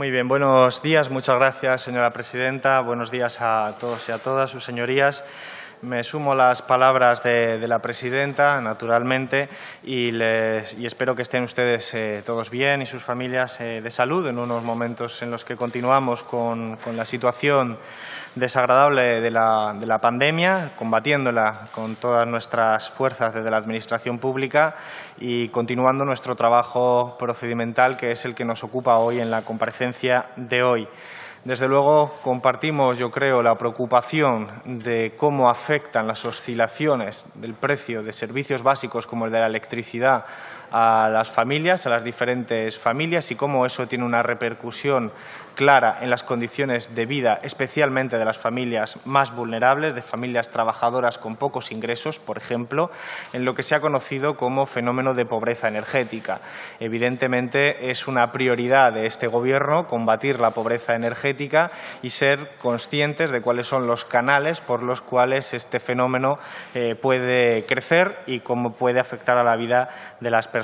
Muy bien, buenos días. Muchas gracias, señora presidenta. Buenos días a todos y a todas, sus señorías. Me sumo las palabras de, la presidenta, naturalmente, y, espero que estén ustedes eh, todos bien y sus familias eh, de salud en unos momentos en los que continuamos con, la situación desagradable de la, pandemia, combatiéndola con todas nuestras fuerzas desde la Administración pública y continuando nuestro trabajo procedimental, que es el que nos ocupa hoy en la comparecencia de hoy. Desde luego compartimos, yo creo, la preocupación de cómo afectan las oscilaciones del precio de servicios básicos como el de la electricidad a las familias, a las diferentes familias y cómo eso tiene una repercusión clara en las condiciones de vida, especialmente de las familias más vulnerables, de familias trabajadoras con pocos ingresos, por ejemplo, en lo que se ha conocido como fenómeno de pobreza energética. Evidentemente es una prioridad de este Gobierno combatir la pobreza energética y ser conscientes de cuáles son los canales por los cuales este fenómeno eh, puede crecer y cómo puede afectar a la vida de las personas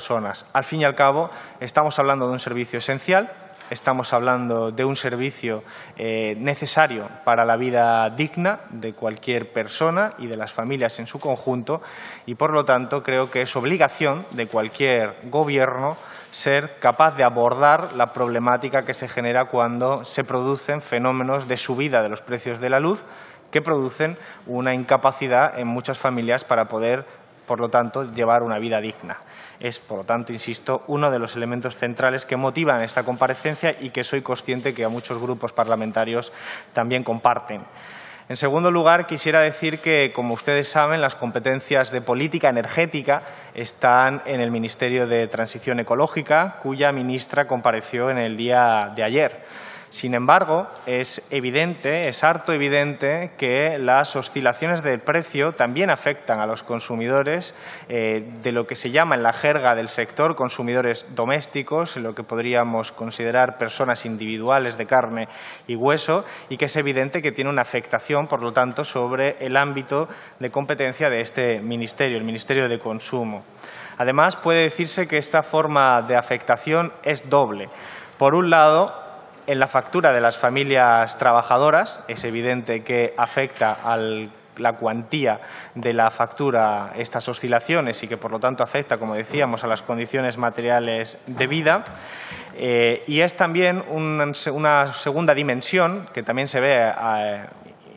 al fin y al cabo, estamos hablando de un servicio esencial, estamos hablando de un servicio eh, necesario para la vida digna de cualquier persona y de las familias en su conjunto y, por lo tanto, creo que es obligación de cualquier gobierno ser capaz de abordar la problemática que se genera cuando se producen fenómenos de subida de los precios de la luz que producen una incapacidad en muchas familias para poder por lo tanto, llevar una vida digna. Es, por lo tanto, insisto, uno de los elementos centrales que motivan esta comparecencia y que soy consciente que a muchos grupos parlamentarios también comparten. En segundo lugar, quisiera decir que, como ustedes saben, las competencias de política energética están en el Ministerio de Transición Ecológica, cuya ministra compareció en el día de ayer. Sin embargo, es evidente, es harto evidente que las oscilaciones de precio también afectan a los consumidores eh, de lo que se llama en la jerga del sector consumidores domésticos, lo que podríamos considerar personas individuales de carne y hueso, y que es evidente que tiene una afectación, por lo tanto, sobre el ámbito de competencia de este Ministerio, el Ministerio de Consumo. Además, puede decirse que esta forma de afectación es doble. Por un lado, en la factura de las familias trabajadoras. Es evidente que afecta a la cuantía de la factura estas oscilaciones y que, por lo tanto, afecta, como decíamos, a las condiciones materiales de vida. Eh, y es también una segunda dimensión que también se ve eh,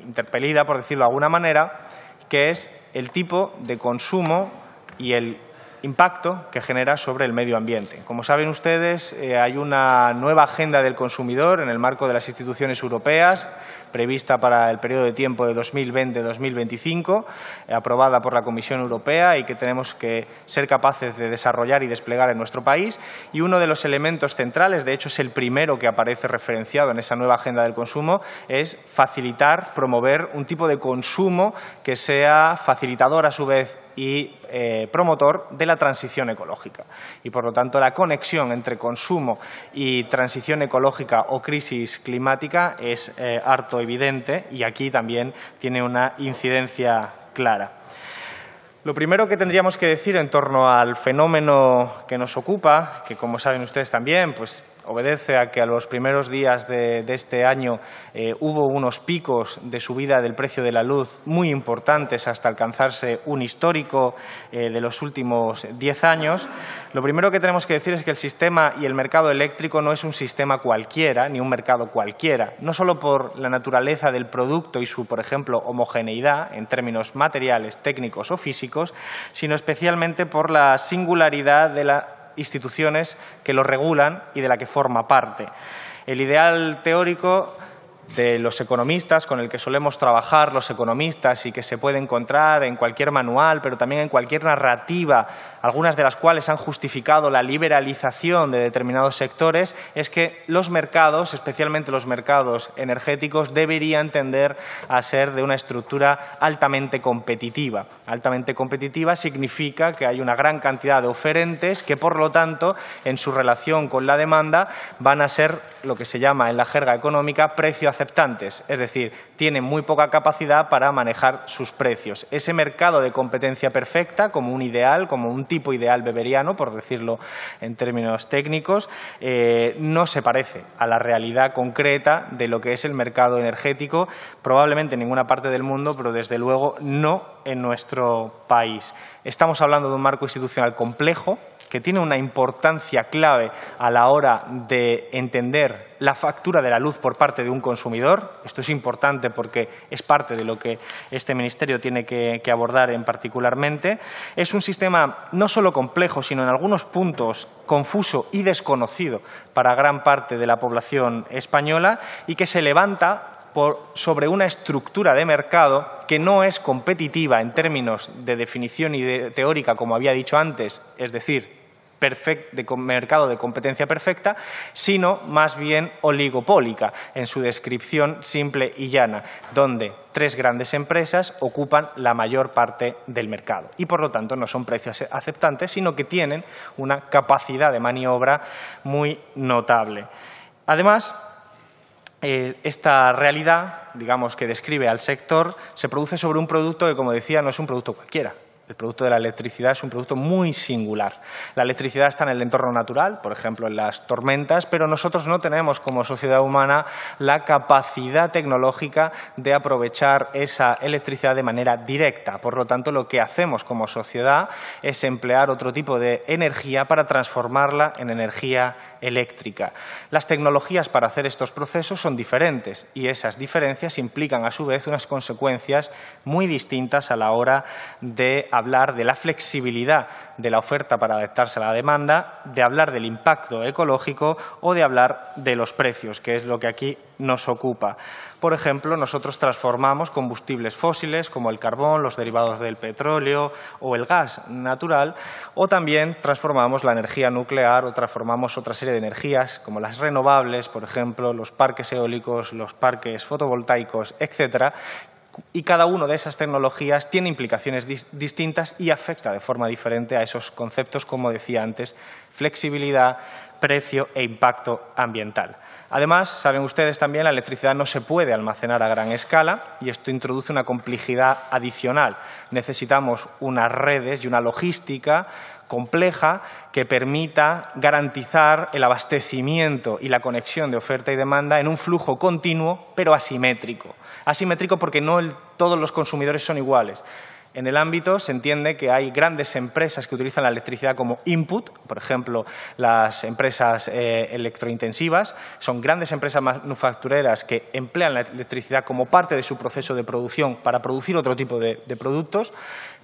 interpelida, por decirlo de alguna manera, que es el tipo de consumo y el impacto que genera sobre el medio ambiente. Como saben ustedes, eh, hay una nueva agenda del consumidor en el marco de las instituciones europeas, prevista para el periodo de tiempo de 2020-2025, eh, aprobada por la Comisión Europea y que tenemos que ser capaces de desarrollar y desplegar en nuestro país. Y uno de los elementos centrales, de hecho es el primero que aparece referenciado en esa nueva agenda del consumo, es facilitar, promover un tipo de consumo que sea facilitador a su vez y eh, promotor de la transición ecológica. Y, por lo tanto, la conexión entre consumo y transición ecológica o crisis climática es eh, harto evidente y aquí también tiene una incidencia clara. Lo primero que tendríamos que decir en torno al fenómeno que nos ocupa, que como saben ustedes también, pues obedece a que a los primeros días de, este año eh, hubo unos picos de subida del precio de la luz muy importantes hasta alcanzarse un histórico eh, de los últimos diez años. Lo primero que tenemos que decir es que el sistema y el mercado eléctrico no es un sistema cualquiera, ni un mercado cualquiera, no solo por la naturaleza del producto y su, por ejemplo, homogeneidad en términos materiales, técnicos o físicos, sino especialmente por la singularidad de la instituciones que lo regulan y de la que forma parte. El ideal teórico de los economistas con el que solemos trabajar los economistas y que se puede encontrar en cualquier manual, pero también en cualquier narrativa, algunas de las cuales han justificado la liberalización de determinados sectores, es que los mercados, especialmente los mercados energéticos, deberían tender a ser de una estructura altamente competitiva. Altamente competitiva significa que hay una gran cantidad de oferentes que, por lo tanto, en su relación con la demanda, van a ser lo que se llama en la jerga económica precio es decir, tienen muy poca capacidad para manejar sus precios. Ese mercado de competencia perfecta, como un ideal, como un tipo ideal beberiano, por decirlo en términos técnicos, eh, no se parece a la realidad concreta de lo que es el mercado energético, probablemente en ninguna parte del mundo, pero desde luego no en nuestro país. Estamos hablando de un marco institucional complejo, que tiene una importancia clave a la hora de entender la factura de la luz por parte de un consumidor. Esto es importante porque es parte de lo que este Ministerio tiene que, abordar en particularmente. Es un sistema no solo complejo, sino en algunos puntos confuso y desconocido para gran parte de la población española y que se levanta sobre una estructura de mercado que no es competitiva en términos de definición y teórica, como había dicho antes, es decir, de mercado de competencia perfecta, sino más bien oligopólica en su descripción simple y llana, donde tres grandes empresas ocupan la mayor parte del mercado y, por lo tanto, no son precios aceptantes, sino que tienen una capacidad de maniobra muy notable. Además, eh, esta realidad, digamos, que describe al sector, se produce sobre un producto que, como decía, no es un producto cualquiera. El producto de la electricidad es un producto muy singular. La electricidad está en el entorno natural, por ejemplo, en las tormentas, pero nosotros no tenemos como sociedad humana la capacidad tecnológica de aprovechar esa electricidad de manera directa. Por lo tanto, lo que hacemos como sociedad es emplear otro tipo de energía para transformarla en energía eléctrica. Las tecnologías para hacer estos procesos son diferentes y esas diferencias implican, a su vez, unas consecuencias muy distintas a la hora de hablar de la flexibilidad de la oferta para adaptarse a la demanda, de hablar del impacto ecológico o de hablar de los precios, que es lo que aquí nos ocupa. Por ejemplo, nosotros transformamos combustibles fósiles como el carbón, los derivados del petróleo o el gas natural, o también transformamos la energía nuclear o transformamos otra serie de energías como las renovables, por ejemplo, los parques eólicos, los parques fotovoltaicos, etcétera, y cada una de esas tecnologías tiene implicaciones distintas y afecta de forma diferente a esos conceptos, como decía antes, flexibilidad, precio e impacto ambiental. Además, saben ustedes también, la electricidad no se puede almacenar a gran escala y esto introduce una complejidad adicional. Necesitamos unas redes y una logística compleja que permita garantizar el abastecimiento y la conexión de oferta y demanda en un flujo continuo, pero asimétrico. Asimétrico porque no todos los consumidores son iguales. En el ámbito se entiende que hay grandes empresas que utilizan la electricidad como input, por ejemplo, las empresas eh, electrointensivas, son grandes empresas manufactureras que emplean la electricidad como parte de su proceso de producción para producir otro tipo de productos.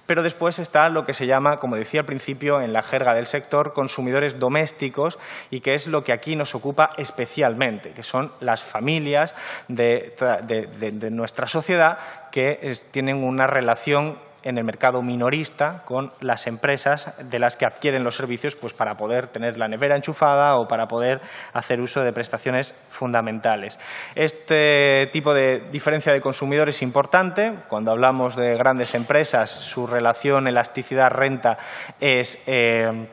Pero después está lo que se llama, como decía al principio, en la jerga del sector, consumidores domésticos y que es lo que aquí nos ocupa especialmente, que son las familias de, nuestra sociedad que tienen una relación en el mercado minorista con las empresas de las que adquieren los servicios pues, para poder tener la nevera enchufada o para poder hacer uso de prestaciones fundamentales. Este tipo de diferencia de consumidor es importante. Cuando hablamos de grandes empresas, su relación elasticidad-renta es, eh,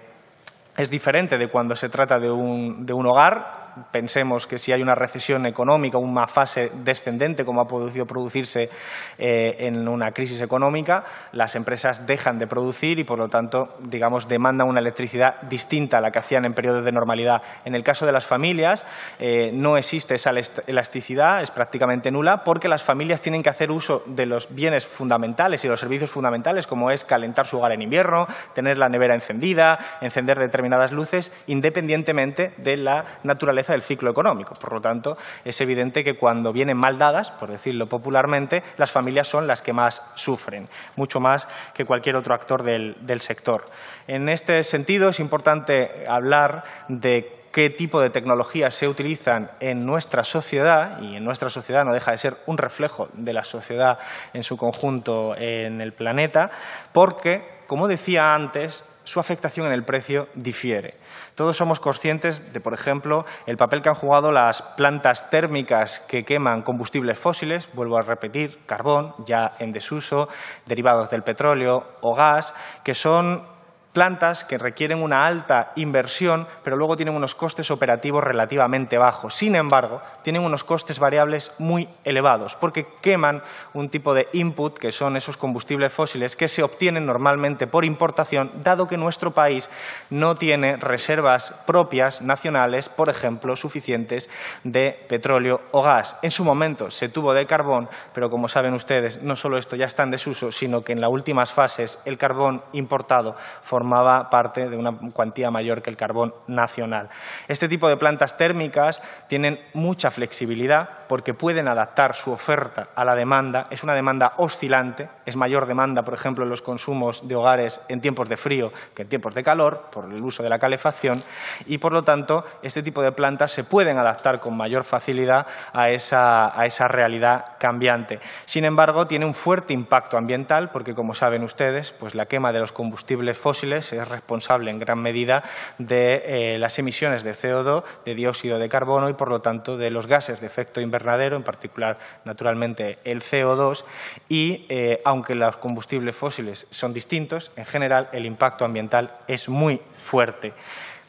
es diferente de cuando se trata de un, de un hogar pensemos que si hay una recesión económica, una fase descendente como ha podido producirse eh, en una crisis económica, las empresas dejan de producir y, por lo tanto, digamos, demandan una electricidad distinta a la que hacían en periodos de normalidad. En el caso de las familias, eh, no existe esa elasticidad, es prácticamente nula, porque las familias tienen que hacer uso de los bienes fundamentales y los servicios fundamentales, como es calentar su hogar en invierno, tener la nevera encendida, encender determinadas luces, independientemente de la naturaleza del ciclo económico. Por lo tanto, es evidente que cuando vienen mal dadas, por decirlo popularmente, las familias son las que más sufren, mucho más que cualquier otro actor del, del sector. En este sentido, es importante hablar de qué tipo de tecnologías se utilizan en nuestra sociedad, y en nuestra sociedad no deja de ser un reflejo de la sociedad en su conjunto en el planeta, porque, como decía antes, su afectación en el precio difiere. Todos somos conscientes de, por ejemplo, el papel que han jugado las plantas térmicas que queman combustibles fósiles, vuelvo a repetir, carbón, ya en desuso, derivados del petróleo o gas, que son plantas que requieren una alta inversión, pero luego tienen unos costes operativos relativamente bajos. Sin embargo, tienen unos costes variables muy elevados, porque queman un tipo de input, que son esos combustibles fósiles, que se obtienen normalmente por importación, dado que nuestro país no tiene reservas propias nacionales, por ejemplo, suficientes de petróleo o gas. En su momento se tuvo de carbón, pero como saben ustedes, no solo esto ya está en desuso, sino que en las últimas fases el carbón importado formaba parte de una cuantía mayor que el carbón nacional. Este tipo de plantas térmicas tienen mucha flexibilidad porque pueden adaptar su oferta a la demanda. Es una demanda oscilante, es mayor demanda, por ejemplo, en los consumos de hogares en tiempos de frío que en tiempos de calor, por el uso de la calefacción, y por lo tanto este tipo de plantas se pueden adaptar con mayor facilidad a esa, realidad cambiante. Sin embargo, tiene un fuerte impacto ambiental porque, como saben ustedes, pues la quema de los combustibles fósiles es responsable en gran medida de eh, las emisiones de CO2, de dióxido de carbono y, por lo tanto, de los gases de efecto invernadero, en particular, naturalmente, el CO2. Y, eh, aunque los combustibles fósiles son distintos, en general el impacto ambiental es muy fuerte.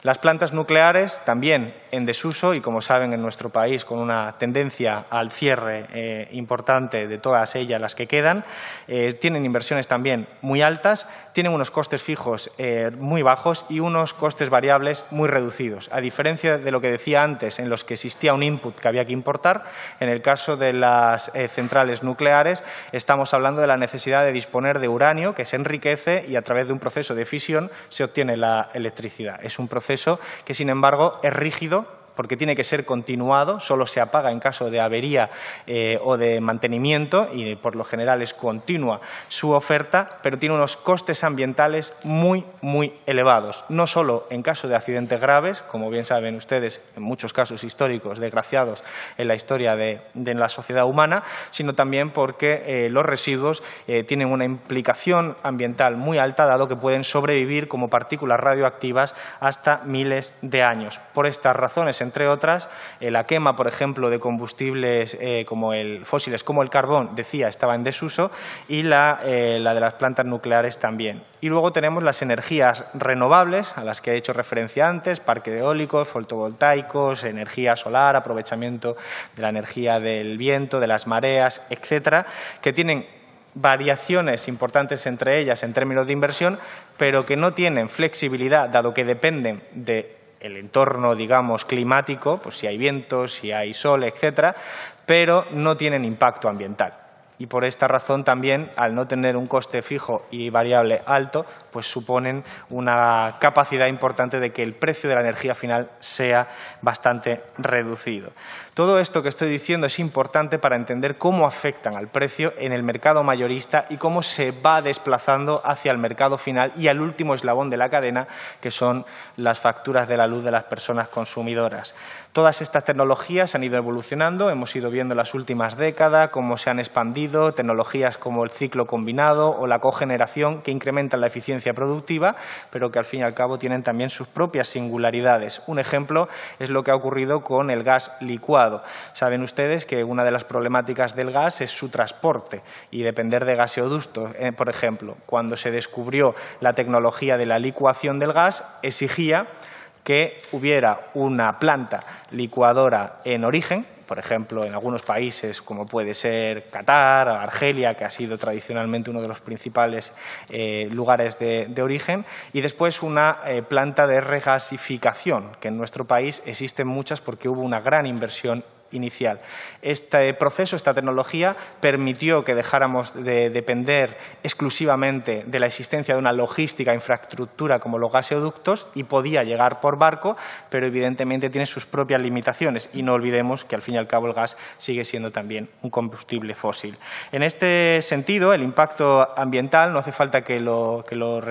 Las plantas nucleares también en desuso y, como saben, en nuestro país con una tendencia al cierre eh, importante de todas ellas las que quedan, eh, tienen inversiones también muy altas, tienen unos costes fijos eh, muy bajos y unos costes variables muy reducidos. A diferencia de lo que decía antes, en los que existía un input que había que importar, en el caso de las centrales nucleares estamos hablando de la necesidad de disponer de uranio que se enriquece y a través de un proceso de fisión se obtiene la electricidad. Es un proceso que, sin embargo, es rígido porque tiene que ser continuado, solo se apaga en caso de avería eh, o de mantenimiento y por lo general es continua su oferta, pero tiene unos costes ambientales muy, muy elevados, no solo en caso de accidentes graves, como bien saben ustedes, en muchos casos históricos desgraciados en la historia de, la sociedad humana, sino también porque eh, los residuos eh, tienen una implicación ambiental muy alta, dado que pueden sobrevivir como partículas radioactivas hasta miles de años. Por estas razones, entre otras. Eh, la quema, por ejemplo, de combustibles eh, como el fósiles como el carbón, decía, estaba en desuso y la, eh, la de las plantas nucleares también. Y luego tenemos las energías renovables, a las que he hecho referencia antes, parques eólicos, fotovoltaicos, energía solar, aprovechamiento de la energía del viento, de las mareas, etcétera, que tienen variaciones importantes entre ellas en términos de inversión, pero que no tienen flexibilidad, dado que dependen de el entorno, digamos, climático, pues si hay vientos, si hay sol, etcétera, pero no tienen impacto ambiental y por esta razón también, al no tener un coste fijo y variable alto, pues suponen una capacidad importante de que el precio de la energía final sea bastante reducido. Todo esto que estoy diciendo es importante para entender cómo afectan al precio en el mercado mayorista y cómo se va desplazando hacia el mercado final y al último eslabón de la cadena, que son las facturas de la luz de las personas consumidoras. Todas estas tecnologías han ido evolucionando, hemos ido viendo en las últimas décadas cómo se han expandido tecnologías como el ciclo combinado o la cogeneración que incrementan la eficiencia productiva, pero que al fin y al cabo tienen también sus propias singularidades. Un ejemplo es lo que ha ocurrido con el gas licuado. Saben ustedes que una de las problemáticas del gas es su transporte y depender de gaseoductos. Eh, por ejemplo, cuando se descubrió la tecnología de la licuación del gas, exigía que hubiera una planta licuadora en origen, por ejemplo, en algunos países como puede ser Qatar, Argelia, que ha sido tradicionalmente uno de los principales eh, lugares de, origen, y después una eh, planta de regasificación, que en nuestro país existen muchas porque hubo una gran inversión inicial. Este proceso, esta tecnología, permitió que dejáramos de depender exclusivamente de la existencia de una logística, infraestructura como los gaseoductos y podía llegar por barco, pero evidentemente tiene sus propias limitaciones y no olvidemos que al fin y al cabo el gas sigue siendo también un combustible fósil. En este sentido, el impacto ambiental, no hace falta que, lo, que, lo,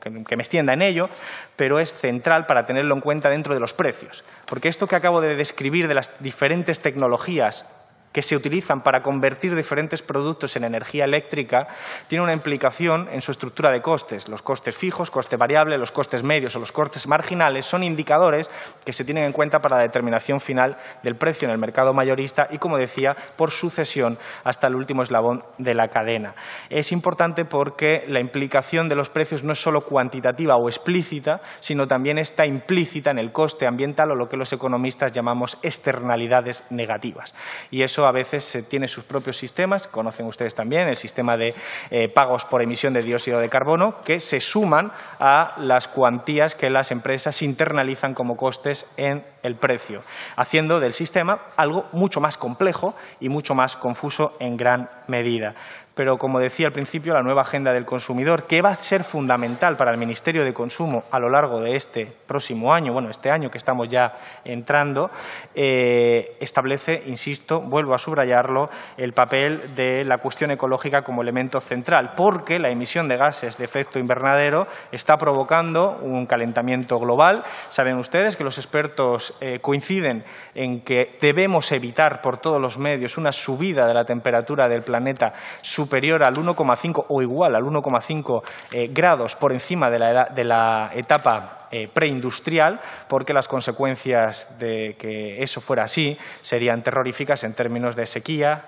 que me extienda en ello, pero es central para tenerlo en cuenta dentro de los precios, porque esto que acabo de describir de las diferentes tecnologías que se utilizan para convertir diferentes productos en energía eléctrica tiene una implicación en su estructura de costes. Los costes fijos, coste variable, los costes medios o los costes marginales son indicadores que se tienen en cuenta para la determinación final del precio en el mercado mayorista y, como decía, por sucesión hasta el último eslabón de la cadena. Es importante porque la implicación de los precios no es solo cuantitativa o explícita, sino también está implícita en el coste ambiental o lo que los economistas llamamos externalidades negativas. Y eso a veces tiene sus propios sistemas, conocen ustedes también el sistema de eh, pagos por emisión de dióxido de carbono, que se suman a las cuantías que las empresas internalizan como costes en el precio, haciendo del sistema algo mucho más complejo y mucho más confuso en gran medida pero como decía al principio, la nueva agenda del consumidor, que va a ser fundamental para el Ministerio de Consumo a lo largo de este próximo año, bueno, este año que estamos ya entrando, eh, establece, insisto, vuelvo a subrayarlo, el papel de la cuestión ecológica como elemento central, porque la emisión de gases de efecto invernadero está provocando un calentamiento global. Saben ustedes que los expertos eh, coinciden en que debemos evitar por todos los medios una subida de la temperatura del planeta superior al 1,5 o igual al 1,5 eh, grados por encima de la, de la etapa eh, preindustrial, porque las consecuencias de que eso fuera así serían terroríficas en términos de sequía,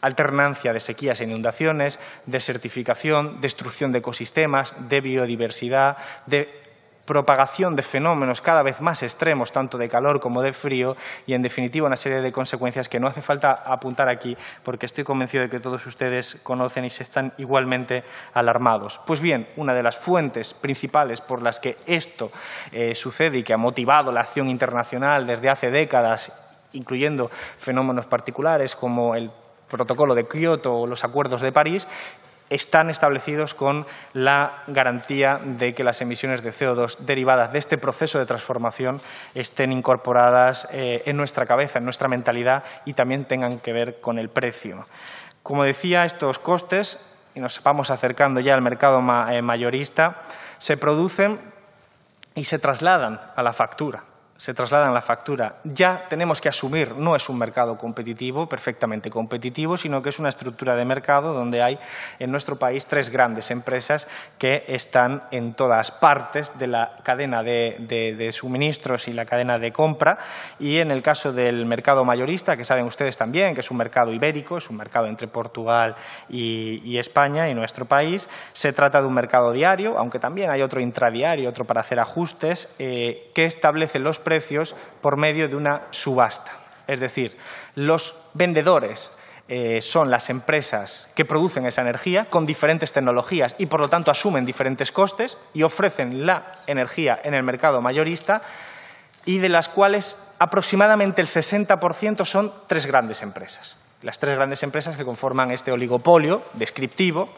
alternancia de sequías e inundaciones, desertificación, destrucción de ecosistemas, de biodiversidad, de propagación de fenómenos cada vez más extremos, tanto de calor como de frío, y en definitiva una serie de consecuencias que no hace falta apuntar aquí, porque estoy convencido de que todos ustedes conocen y se están igualmente alarmados. Pues bien, una de las fuentes principales por las que esto eh, sucede y que ha motivado la acción internacional desde hace décadas, incluyendo fenómenos particulares como el protocolo de Kioto o los acuerdos de París, están establecidos con la garantía de que las emisiones de CO2 derivadas de este proceso de transformación estén incorporadas eh, en nuestra cabeza, en nuestra mentalidad y también tengan que ver con el precio. Como decía, estos costes, y nos vamos acercando ya al mercado eh, mayorista, se producen y se trasladan a la factura se trasladan la factura. Ya tenemos que asumir, no es un mercado competitivo, perfectamente competitivo, sino que es una estructura de mercado donde hay en nuestro país tres grandes empresas que están en todas partes de la cadena de, suministros y la cadena de compra. Y en el caso del mercado mayorista, que saben ustedes también que es un mercado ibérico, es un mercado entre Portugal y, España y nuestro país, se trata de un mercado diario, aunque también hay otro intradiario, otro para hacer ajustes, eh, que establece los precios por medio de una subasta. Es decir, los vendedores eh, son las empresas que producen esa energía con diferentes tecnologías y, por lo tanto, asumen diferentes costes y ofrecen la energía en el mercado mayorista y de las cuales aproximadamente el 60% son tres grandes empresas. Las tres grandes empresas que conforman este oligopolio descriptivo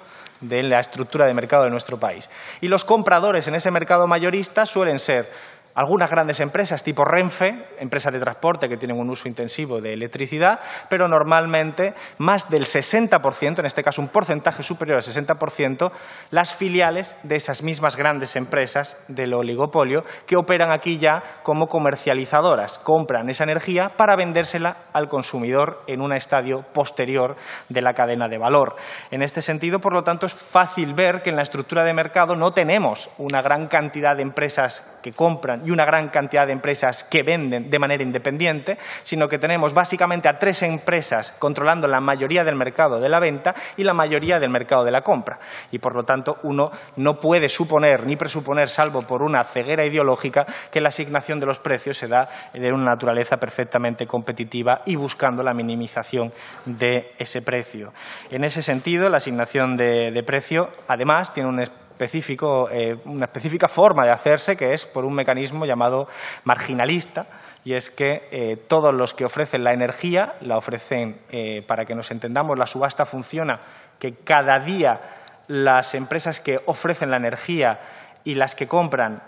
de la estructura de mercado de nuestro país. Y los compradores en ese mercado mayorista suelen ser algunas grandes empresas tipo Renfe, empresas de transporte que tienen un uso intensivo de electricidad, pero normalmente más del 60%, en este caso un porcentaje superior al 60%, las filiales de esas mismas grandes empresas del oligopolio que operan aquí ya como comercializadoras, compran esa energía para vendérsela al consumidor en un estadio posterior de la cadena de valor. En este sentido, por lo tanto, es fácil ver que en la estructura de mercado no tenemos una gran cantidad de empresas que compran y una gran cantidad de empresas que venden de manera independiente, sino que tenemos básicamente a tres empresas controlando la mayoría del mercado de la venta y la mayoría del mercado de la compra. Y, por lo tanto, uno no puede suponer ni presuponer, salvo por una ceguera ideológica, que la asignación de los precios se da de una naturaleza perfectamente competitiva y buscando la minimización de ese precio. En ese sentido, la asignación de, de precio, además, tiene un específico, eh, una específica forma de hacerse que es por un mecanismo llamado marginalista y es que eh, todos los que ofrecen la energía la ofrecen, eh, para que nos entendamos, la subasta funciona que cada día las empresas que ofrecen la energía y las que compran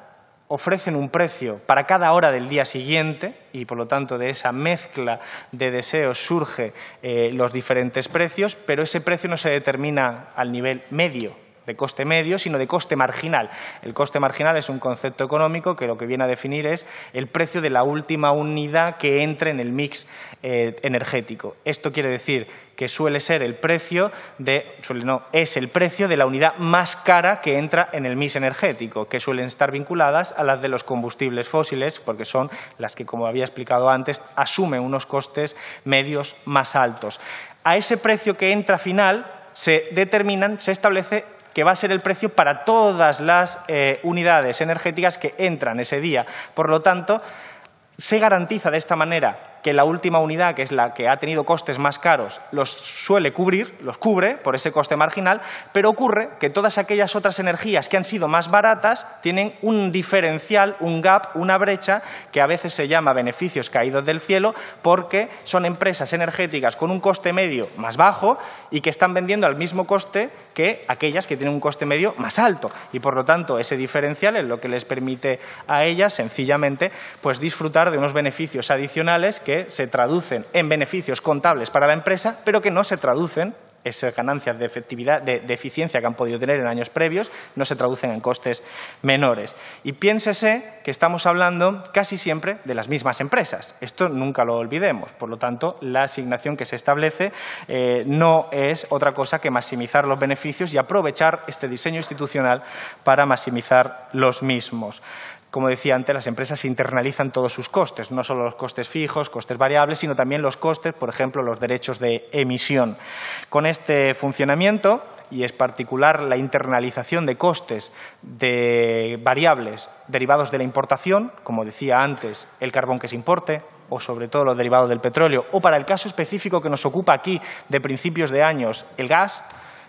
ofrecen un precio para cada hora del día siguiente y, por lo tanto, de esa mezcla de deseos surge los diferentes precios, pero ese precio no se determina al nivel medio de coste medio, sino de coste marginal. El coste marginal es un concepto económico que lo que viene a definir es el precio de la última unidad que entre en el mix eh, energético. Esto quiere decir que suele ser el precio de, suele no, es el precio de la unidad más cara que entra en el mix energético, que suelen estar vinculadas a las de los combustibles fósiles, porque son las que, como había explicado antes, asumen unos costes medios más altos. A ese precio que entra final se determinan, se establece que va a ser el precio para todas las eh, unidades energéticas que entran ese día. Por lo tanto, se garantiza de esta manera que la última unidad, que es la que ha tenido costes más caros, los suele cubrir, los cubre por ese coste marginal, pero ocurre que todas aquellas otras energías que han sido más baratas tienen un diferencial, un gap, una brecha que a veces se llama beneficios caídos del cielo porque son empresas energéticas con un coste medio más bajo y que están vendiendo al mismo coste que aquellas que tienen un coste medio más alto. Y por lo tanto ese diferencial es lo que les permite a ellas sencillamente pues disfrutar de unos beneficios adicionales se traducen en beneficios contables para la empresa, pero que no se traducen esas ganancias de efectividad, de, eficiencia que han podido tener en años previos, no se traducen en costes menores. Y piénsese que estamos hablando casi siempre de las mismas empresas. Esto nunca lo olvidemos. Por lo tanto, la asignación que se establece eh, no es otra cosa que maximizar los beneficios y aprovechar este diseño institucional para maximizar los mismos. Como decía antes, las empresas internalizan todos sus costes, no solo los costes fijos, costes variables, sino también los costes, por ejemplo, los derechos de emisión. Con este funcionamiento, y es particular la internalización de costes de variables derivados de la importación, como decía antes, el carbón que se importe, o sobre todo los derivados del petróleo, o para el caso específico que nos ocupa aquí de principios de años, el gas,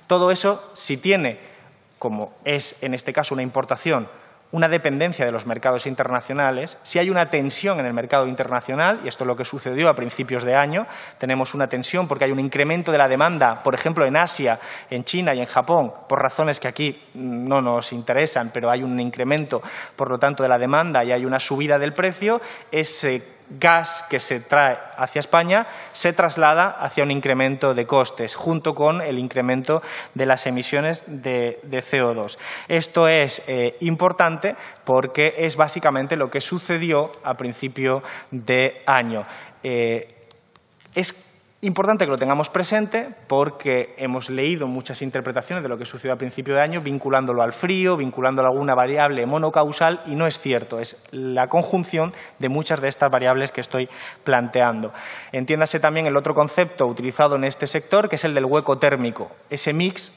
todo eso, si tiene, como es en este caso una importación, una dependencia de los mercados internacionales, si hay una tensión en el mercado internacional, y esto es lo que sucedió a principios de año, tenemos una tensión porque hay un incremento de la demanda, por ejemplo, en Asia, en China y en Japón, por razones que aquí no nos interesan, pero hay un incremento, por lo tanto, de la demanda y hay una subida del precio, ese gas que se trae hacia España se traslada hacia un incremento de costes, junto con el incremento de las emisiones de, CO2. Esto es eh, importante porque es básicamente lo que sucedió a principio de año. Eh, es Importante que lo tengamos presente porque hemos leído muchas interpretaciones de lo que sucedió a principio de año vinculándolo al frío, vinculándolo a alguna variable monocausal y no es cierto, es la conjunción de muchas de estas variables que estoy planteando. Entiéndase también el otro concepto utilizado en este sector que es el del hueco térmico, ese mix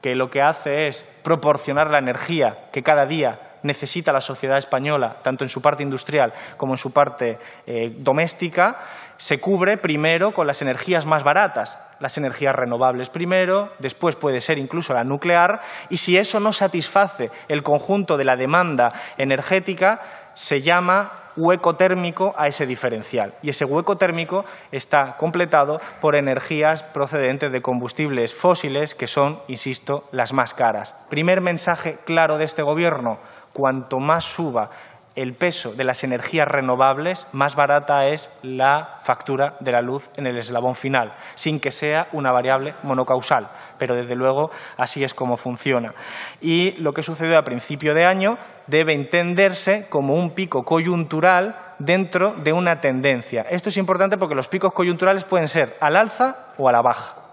que lo que hace es proporcionar la energía que cada día necesita la sociedad española, tanto en su parte industrial como en su parte eh, doméstica, se cubre primero con las energías más baratas, las energías renovables primero, después puede ser incluso la nuclear, y si eso no satisface el conjunto de la demanda energética, se llama hueco térmico a ese diferencial. Y ese hueco térmico está completado por energías procedentes de combustibles fósiles, que son, insisto, las más caras. Primer mensaje claro de este Gobierno, cuanto más suba el peso de las energías renovables, más barata es la factura de la luz en el eslabón final, sin que sea una variable monocausal. Pero, desde luego, así es como funciona. Y lo que sucedió a principio de año debe entenderse como un pico coyuntural dentro de una tendencia. Esto es importante porque los picos coyunturales pueden ser al alza o a la baja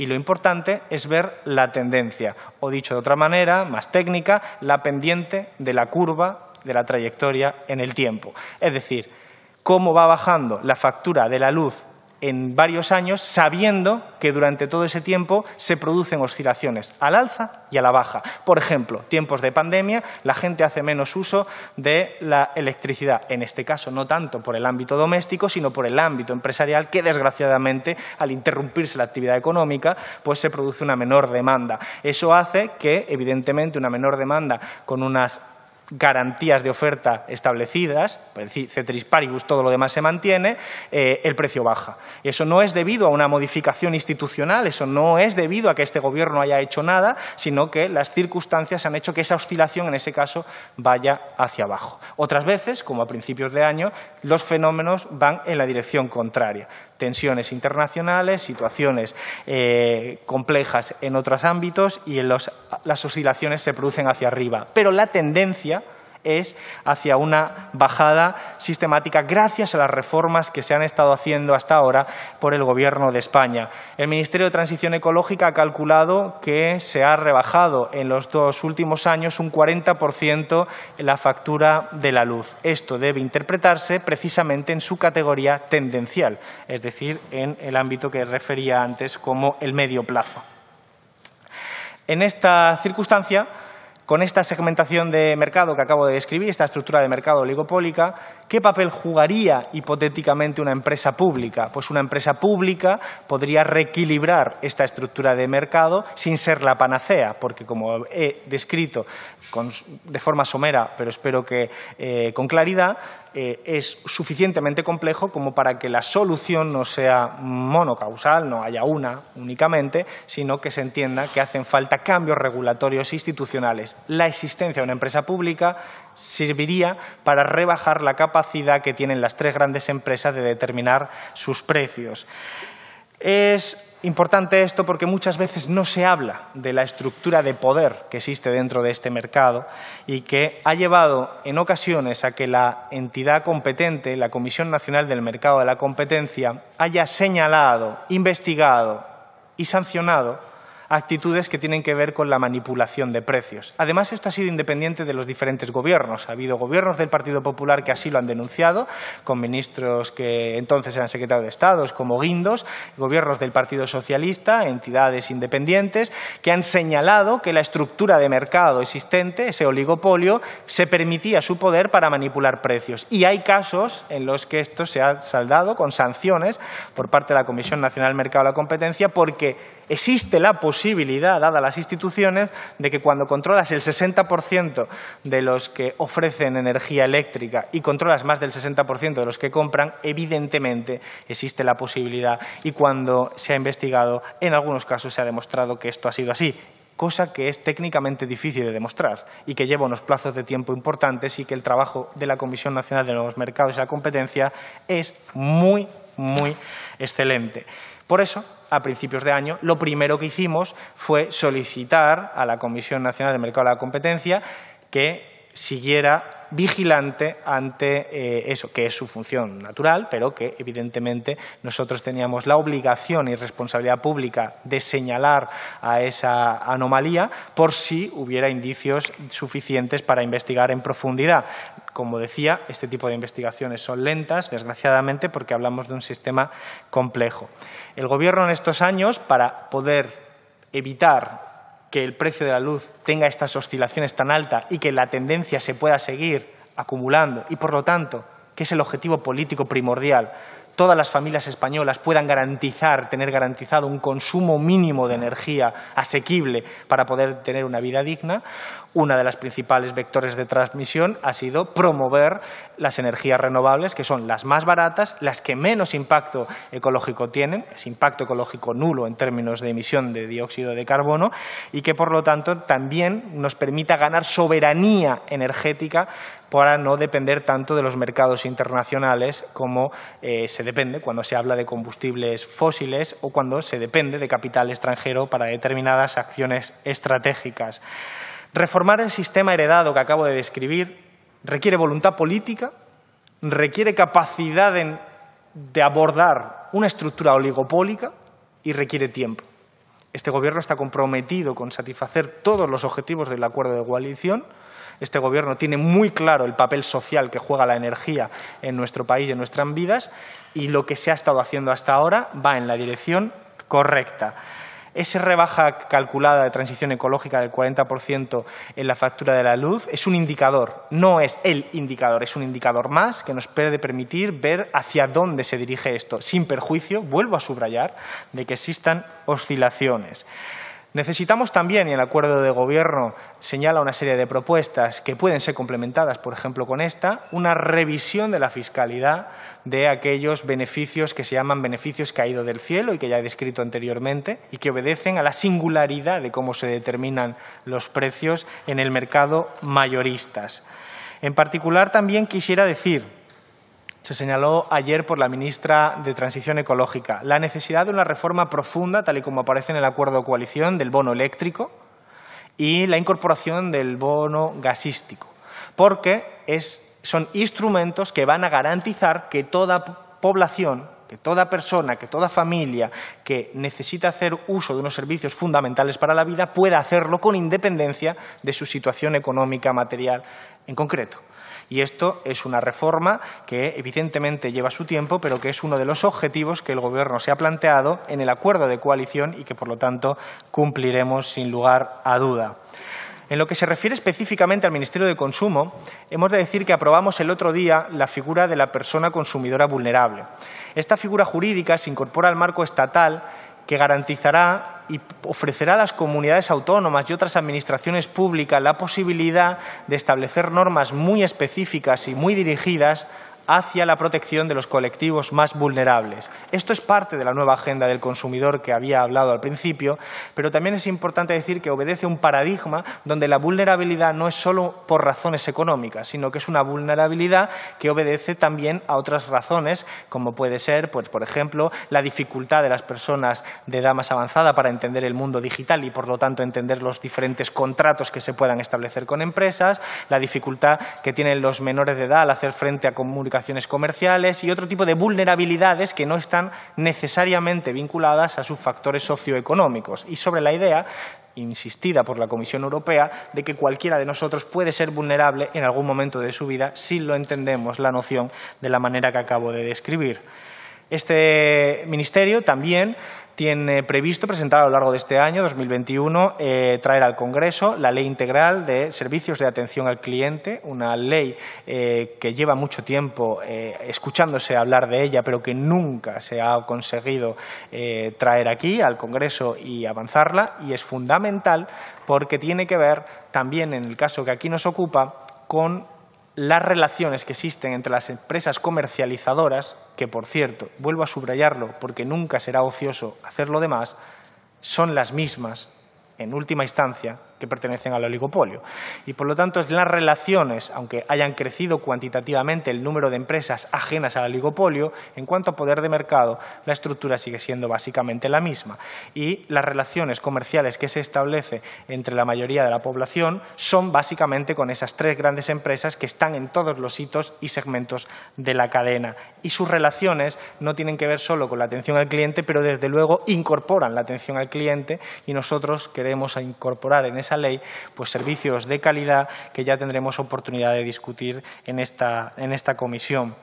y lo importante es ver la tendencia, o dicho de otra manera, más técnica, la pendiente de la curva de la trayectoria en el tiempo. Es decir, cómo va bajando la factura de la luz en varios años sabiendo que durante todo ese tiempo se producen oscilaciones al alza y a la baja. Por ejemplo, tiempos de pandemia, la gente hace menos uso de la electricidad, en este caso no tanto por el ámbito doméstico, sino por el ámbito empresarial que desgraciadamente al interrumpirse la actividad económica, pues se produce una menor demanda. Eso hace que evidentemente una menor demanda con unas garantías de oferta establecidas, es decir, ceteris paribus, todo lo demás se mantiene, eh, el precio baja. Eso no es debido a una modificación institucional, eso no es debido a que este Gobierno haya hecho nada, sino que las circunstancias han hecho que esa oscilación, en ese caso, vaya hacia abajo. Otras veces, como a principios de año, los fenómenos van en la dirección contraria. Tensiones internacionales, situaciones eh, complejas en otros ámbitos y en las oscilaciones se producen hacia arriba. Pero la tendencia es hacia una bajada sistemática gracias a las reformas que se han estado haciendo hasta ahora por el Gobierno de España. El Ministerio de Transición Ecológica ha calculado que se ha rebajado en los dos últimos años un 40% la factura de la luz. Esto debe interpretarse precisamente en su categoría tendencial, es decir, en el ámbito que refería antes como el medio plazo. En esta circunstancia, con esta segmentación de mercado que acabo de describir, esta estructura de mercado oligopólica, ¿qué papel jugaría hipotéticamente una empresa pública? Pues una empresa pública podría reequilibrar esta estructura de mercado sin ser la panacea, porque como he descrito de forma somera, pero espero que eh, con claridad, eh, es suficientemente complejo como para que la solución no sea monocausal, no haya una únicamente, sino que se entienda que hacen falta cambios regulatorios institucionales. La existencia de una empresa pública serviría para rebajar la capacidad que tienen las tres grandes empresas de determinar sus precios. Es Importante esto porque muchas veces no se habla de la estructura de poder que existe dentro de este mercado y que ha llevado en ocasiones a que la entidad competente, la Comisión Nacional del Mercado de la Competencia, haya señalado, investigado y sancionado actitudes que tienen que ver con la manipulación de precios. Además, esto ha sido independiente de los diferentes gobiernos. Ha habido gobiernos del Partido Popular que así lo han denunciado, con ministros que entonces eran secretarios de Estado, como Guindos, gobiernos del Partido Socialista, entidades independientes, que han señalado que la estructura de mercado existente, ese oligopolio, se permitía su poder para manipular precios. Y hay casos en los que esto se ha saldado con sanciones por parte de la Comisión Nacional del Mercado de la Competencia porque existe la posibilidad, dadas las instituciones, de que cuando controlas el 60% de los que ofrecen energía eléctrica y controlas más del 60% de los que compran, evidentemente existe la posibilidad y cuando se ha investigado, en algunos casos se ha demostrado que esto ha sido así cosa que es técnicamente difícil de demostrar y que lleva unos plazos de tiempo importantes y que el trabajo de la Comisión Nacional de Nuevos Mercados y la Competencia es muy, muy excelente. Por eso, a principios de año, lo primero que hicimos fue solicitar a la Comisión Nacional del Mercado de la Competencia que siguiera vigilante ante eh, eso, que es su función natural, pero que evidentemente nosotros teníamos la obligación y responsabilidad pública de señalar a esa anomalía por si hubiera indicios suficientes para investigar en profundidad. Como decía, este tipo de investigaciones son lentas, desgraciadamente, porque hablamos de un sistema complejo. El Gobierno en estos años, para poder evitar que el precio de la luz tenga estas oscilaciones tan altas y que la tendencia se pueda seguir acumulando y, por lo tanto, que es el objetivo político primordial, todas las familias españolas puedan garantizar, tener garantizado un consumo mínimo de energía asequible para poder tener una vida digna, una de las principales vectores de transmisión ha sido promover las energías renovables, que son las más baratas, las que menos impacto ecológico tienen, es impacto ecológico nulo en términos de emisión de dióxido de carbono, y que, por lo tanto, también nos permita ganar soberanía energética para no depender tanto de los mercados internacionales como eh, se depende cuando se habla de combustibles fósiles o cuando se depende de capital extranjero para determinadas acciones estratégicas. Reformar el sistema heredado que acabo de describir requiere voluntad política, requiere capacidad de, abordar una estructura oligopólica y requiere tiempo. Este Gobierno está comprometido con satisfacer todos los objetivos del acuerdo de coalición. Este Gobierno tiene muy claro el papel social que juega la energía en nuestro país y en nuestras vidas y lo que se ha estado haciendo hasta ahora va en la dirección correcta. Esa rebaja calculada de transición ecológica del 40% en la factura de la luz es un indicador, no es el indicador, es un indicador más que nos puede permitir ver hacia dónde se dirige esto, sin perjuicio, vuelvo a subrayar, de que existan oscilaciones. Necesitamos también, y el acuerdo de gobierno señala una serie de propuestas que pueden ser complementadas, por ejemplo, con esta, una revisión de la fiscalidad de aquellos beneficios que se llaman beneficios caídos del cielo y que ya he descrito anteriormente y que obedecen a la singularidad de cómo se determinan los precios en el mercado mayoristas. En particular, también quisiera decir se señaló ayer por la ministra de Transición Ecológica, la necesidad de una reforma profunda, tal y como aparece en el acuerdo de coalición, del bono eléctrico y la incorporación del bono gasístico, porque son instrumentos que van a garantizar que toda población, que toda persona, que toda familia que necesita hacer uso de unos servicios fundamentales para la vida pueda hacerlo con independencia de su situación económica material en concreto. Y esto es una reforma que evidentemente lleva su tiempo, pero que es uno de los objetivos que el Gobierno se ha planteado en el acuerdo de coalición y que, por lo tanto, cumpliremos sin lugar a duda. En lo que se refiere específicamente al Ministerio de Consumo, hemos de decir que aprobamos el otro día la figura de la persona consumidora vulnerable. Esta figura jurídica se incorpora al marco estatal que garantizará y ofrecerá a las comunidades autónomas y otras administraciones públicas la posibilidad de establecer normas muy específicas y muy dirigidas hacia la protección de los colectivos más vulnerables. Esto es parte de la nueva agenda del consumidor que había hablado al principio, pero también es importante decir que obedece un paradigma donde la vulnerabilidad no es solo por razones económicas, sino que es una vulnerabilidad que obedece también a otras razones, como puede ser, pues, por ejemplo, la dificultad de las personas de edad más avanzada para entender el mundo digital y, por lo tanto, entender los diferentes contratos que se puedan establecer con empresas, la dificultad que tienen los menores de edad al hacer frente a comerciales y otro tipo de vulnerabilidades que no están necesariamente vinculadas a sus factores socioeconómicos. Y sobre la idea insistida por la Comisión Europea de que cualquiera de nosotros puede ser vulnerable en algún momento de su vida si lo entendemos la noción de la manera que acabo de describir. Este ministerio también tiene previsto presentar a lo largo de este año, 2021, eh, traer al Congreso la Ley Integral de Servicios de Atención al Cliente, una ley eh, que lleva mucho tiempo eh, escuchándose hablar de ella, pero que nunca se ha conseguido traer aquí al Congreso y avanzarla, y es fundamental porque tiene que ver también, en el caso que aquí nos ocupa, con las relaciones que existen entre las empresas comercializadoras, que por cierto, vuelvo a subrayarlo porque nunca será ocioso hacer lo demás, son las mismas en última instancia, que pertenecen al oligopolio. Y, por lo tanto, las relaciones, aunque hayan crecido cuantitativamente el número de empresas ajenas al oligopolio, en cuanto a poder de mercado, la estructura sigue siendo básicamente la misma. Y las relaciones comerciales que se establece entre la mayoría de la población son básicamente con esas tres grandes empresas que están en todos los hitos y segmentos de la cadena. Y sus relaciones no tienen que ver solo con la atención al cliente, pero desde luego incorporan la atención al cliente y nosotros queremos incorporar en esa ley pues, servicios de calidad que ya tendremos oportunidad de discutir en esta, en esta comisión.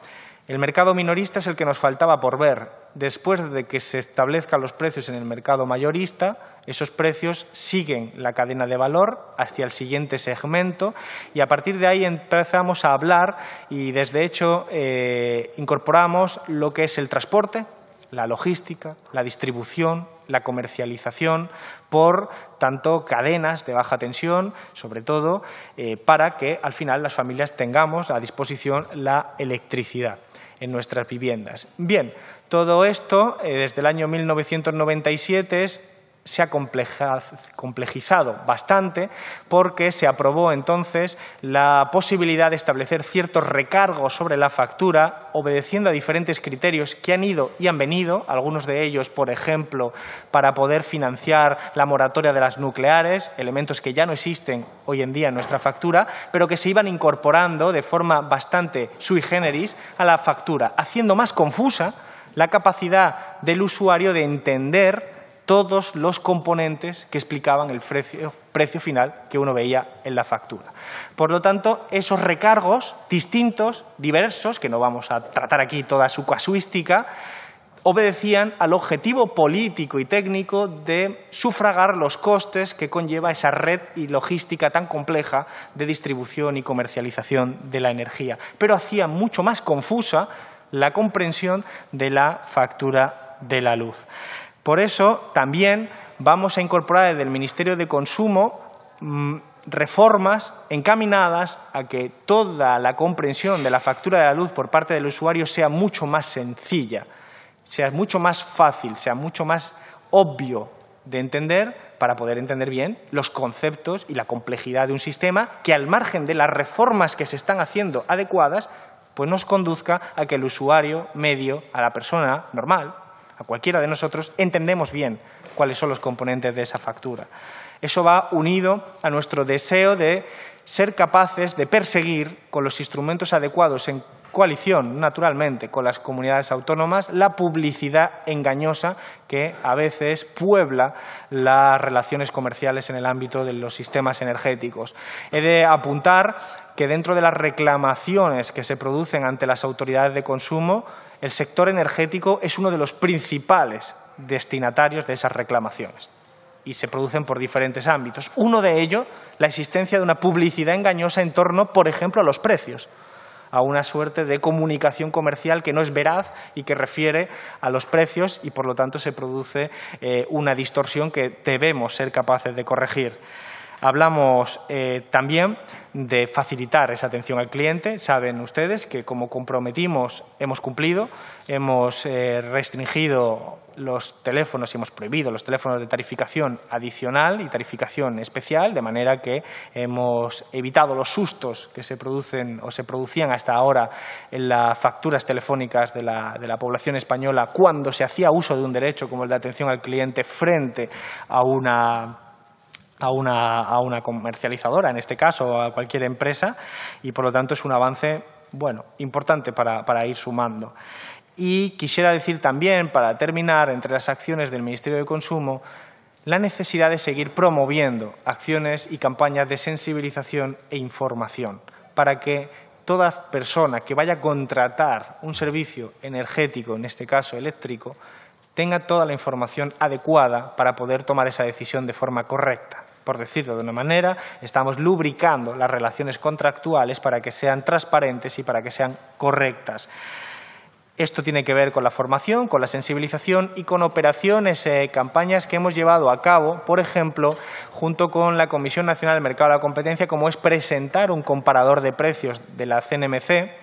El mercado minorista es el que nos faltaba por ver. Después de que se establezcan los precios en el mercado mayorista, esos precios siguen la cadena de valor hacia el siguiente segmento y a partir de ahí empezamos a hablar y desde hecho eh, incorporamos lo que es el transporte, la logística, la distribución, la comercialización por tanto cadenas de baja tensión, sobre todo eh, para que al final las familias tengamos a disposición la electricidad en nuestras viviendas. Bien, todo esto eh, desde el año 1997 es se ha complejizado bastante porque se aprobó entonces la posibilidad de establecer ciertos recargos sobre la factura obedeciendo a diferentes criterios que han ido y han venido, algunos de ellos, por ejemplo, para poder financiar la moratoria de las nucleares, elementos que ya no existen hoy en día en nuestra factura, pero que se iban incorporando de forma bastante sui generis a la factura, haciendo más confusa la capacidad del usuario de entender todos los componentes que explicaban el precio, final que uno veía en la factura. Por lo tanto, esos recargos distintos, diversos, que no vamos a tratar aquí toda su casuística, obedecían al objetivo político y técnico de sufragar los costes que conlleva esa red y logística tan compleja de distribución y comercialización de la energía, pero hacía mucho más confusa la comprensión de la factura de la luz. Por eso, también vamos a incorporar desde el Ministerio de Consumo mm, reformas encaminadas a que toda la comprensión de la factura de la luz por parte del usuario sea mucho más sencilla, sea mucho más fácil, sea mucho más obvio de entender para poder entender bien los conceptos y la complejidad de un sistema que, al margen de las reformas que se están haciendo adecuadas, pues nos conduzca a que el usuario medio, a la persona normal, a cualquiera de nosotros, entendemos bien cuáles son los componentes de esa factura. Eso va unido a nuestro deseo de ser capaces de perseguir con los instrumentos adecuados en coalición, naturalmente, con las comunidades autónomas, la publicidad engañosa que a veces puebla las relaciones comerciales en el ámbito de los sistemas energéticos. He de apuntar que dentro de las reclamaciones que se producen ante las autoridades de consumo, el sector energético es uno de los principales destinatarios de esas reclamaciones y se producen por diferentes ámbitos. Uno de ellos, la existencia de una publicidad engañosa en torno, por ejemplo, a los precios a una suerte de comunicación comercial que no es veraz y que refiere a los precios y, por lo tanto, se produce eh, una distorsión que debemos ser capaces de corregir. Hablamos eh, también de facilitar esa atención al cliente. Saben ustedes que, como comprometimos, hemos cumplido. Hemos eh, restringido los teléfonos y hemos prohibido los teléfonos de tarificación adicional y tarificación especial, de manera que hemos evitado los sustos que se producen o se producían hasta ahora en las facturas telefónicas de la, de la población española cuando se hacía uso de un derecho como el de atención al cliente frente a una a una, a una comercializadora, en este caso, a cualquier empresa, y por lo tanto es un avance bueno, importante para, para, ir sumando. Y quisiera decir también, para terminar, entre las acciones del Ministerio de Consumo, la necesidad de seguir promoviendo acciones y campañas de sensibilización e información para que toda persona que vaya a contratar un servicio energético, en este caso eléctrico, tenga toda la información adecuada para poder tomar esa decisión de forma correcta por decirlo de una manera, estamos lubricando las relaciones contractuales para que sean transparentes y para que sean correctas. Esto tiene que ver con la formación, con la sensibilización y con operaciones, eh, campañas que hemos llevado a cabo, por ejemplo, junto con la Comisión Nacional del Mercado de la Competencia, como es presentar un comparador de precios de la CNMC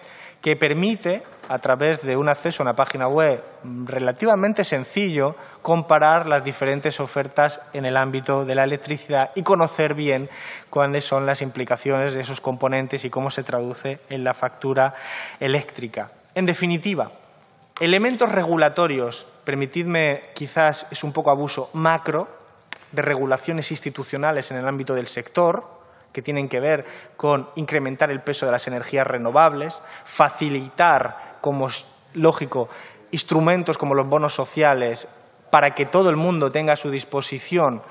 que permite a través de un acceso a una página web relativamente sencillo, comparar las diferentes ofertas en el ámbito de la electricidad y conocer bien cuáles son las implicaciones de esos componentes y cómo se traduce en la factura eléctrica. En definitiva, elementos regulatorios, permitidme quizás es un poco abuso, macro, de regulaciones institucionales en el ámbito del sector, que tienen que ver con incrementar el peso de las energías renovables, facilitar como es lógico, instrumentos como los bonos sociales para que todo el mundo tenga a su disposición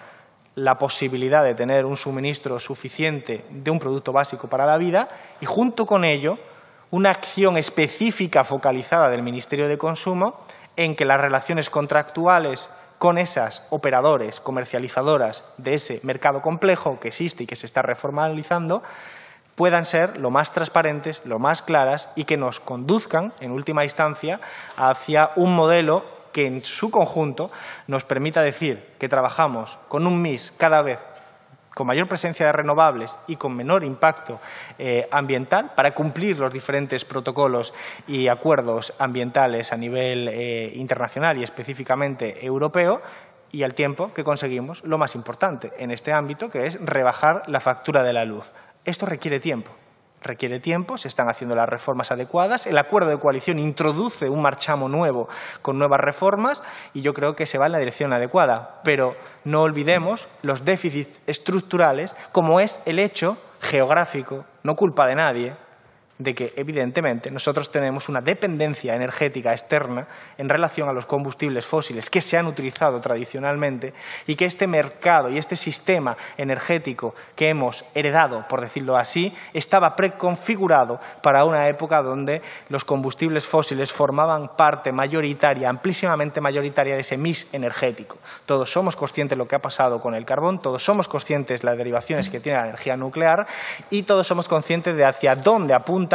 la posibilidad de tener un suministro suficiente de un producto básico para la vida y, junto con ello, una acción específica focalizada del Ministerio de Consumo en que las relaciones contractuales con esas operadores, comercializadoras de ese mercado complejo que existe y que se está reformalizando, puedan ser lo más transparentes, lo más claras y que nos conduzcan, en última instancia, hacia un modelo que en su conjunto nos permita decir que trabajamos con un MIS cada vez con mayor presencia de renovables y con menor impacto eh, ambiental para cumplir los diferentes protocolos y acuerdos ambientales a nivel eh, internacional y específicamente europeo y al tiempo que conseguimos lo más importante en este ámbito, que es rebajar la factura de la luz. Esto requiere tiempo. Requiere tiempo, se están haciendo las reformas adecuadas. El acuerdo de coalición introduce un marchamo nuevo con nuevas reformas y yo creo que se va en la dirección adecuada. Pero no olvidemos los déficits estructurales, como es el hecho geográfico, no culpa de nadie, de que, evidentemente, nosotros tenemos una dependencia energética externa en relación a los combustibles fósiles que se han utilizado tradicionalmente y que este mercado y este sistema energético que hemos heredado, por decirlo así, estaba preconfigurado para una época donde los combustibles fósiles formaban parte mayoritaria, amplísimamente mayoritaria de ese mix energético. Todos somos conscientes de lo que ha pasado con el carbón, todos somos conscientes de las derivaciones que tiene la energía nuclear y todos somos conscientes de hacia dónde apunta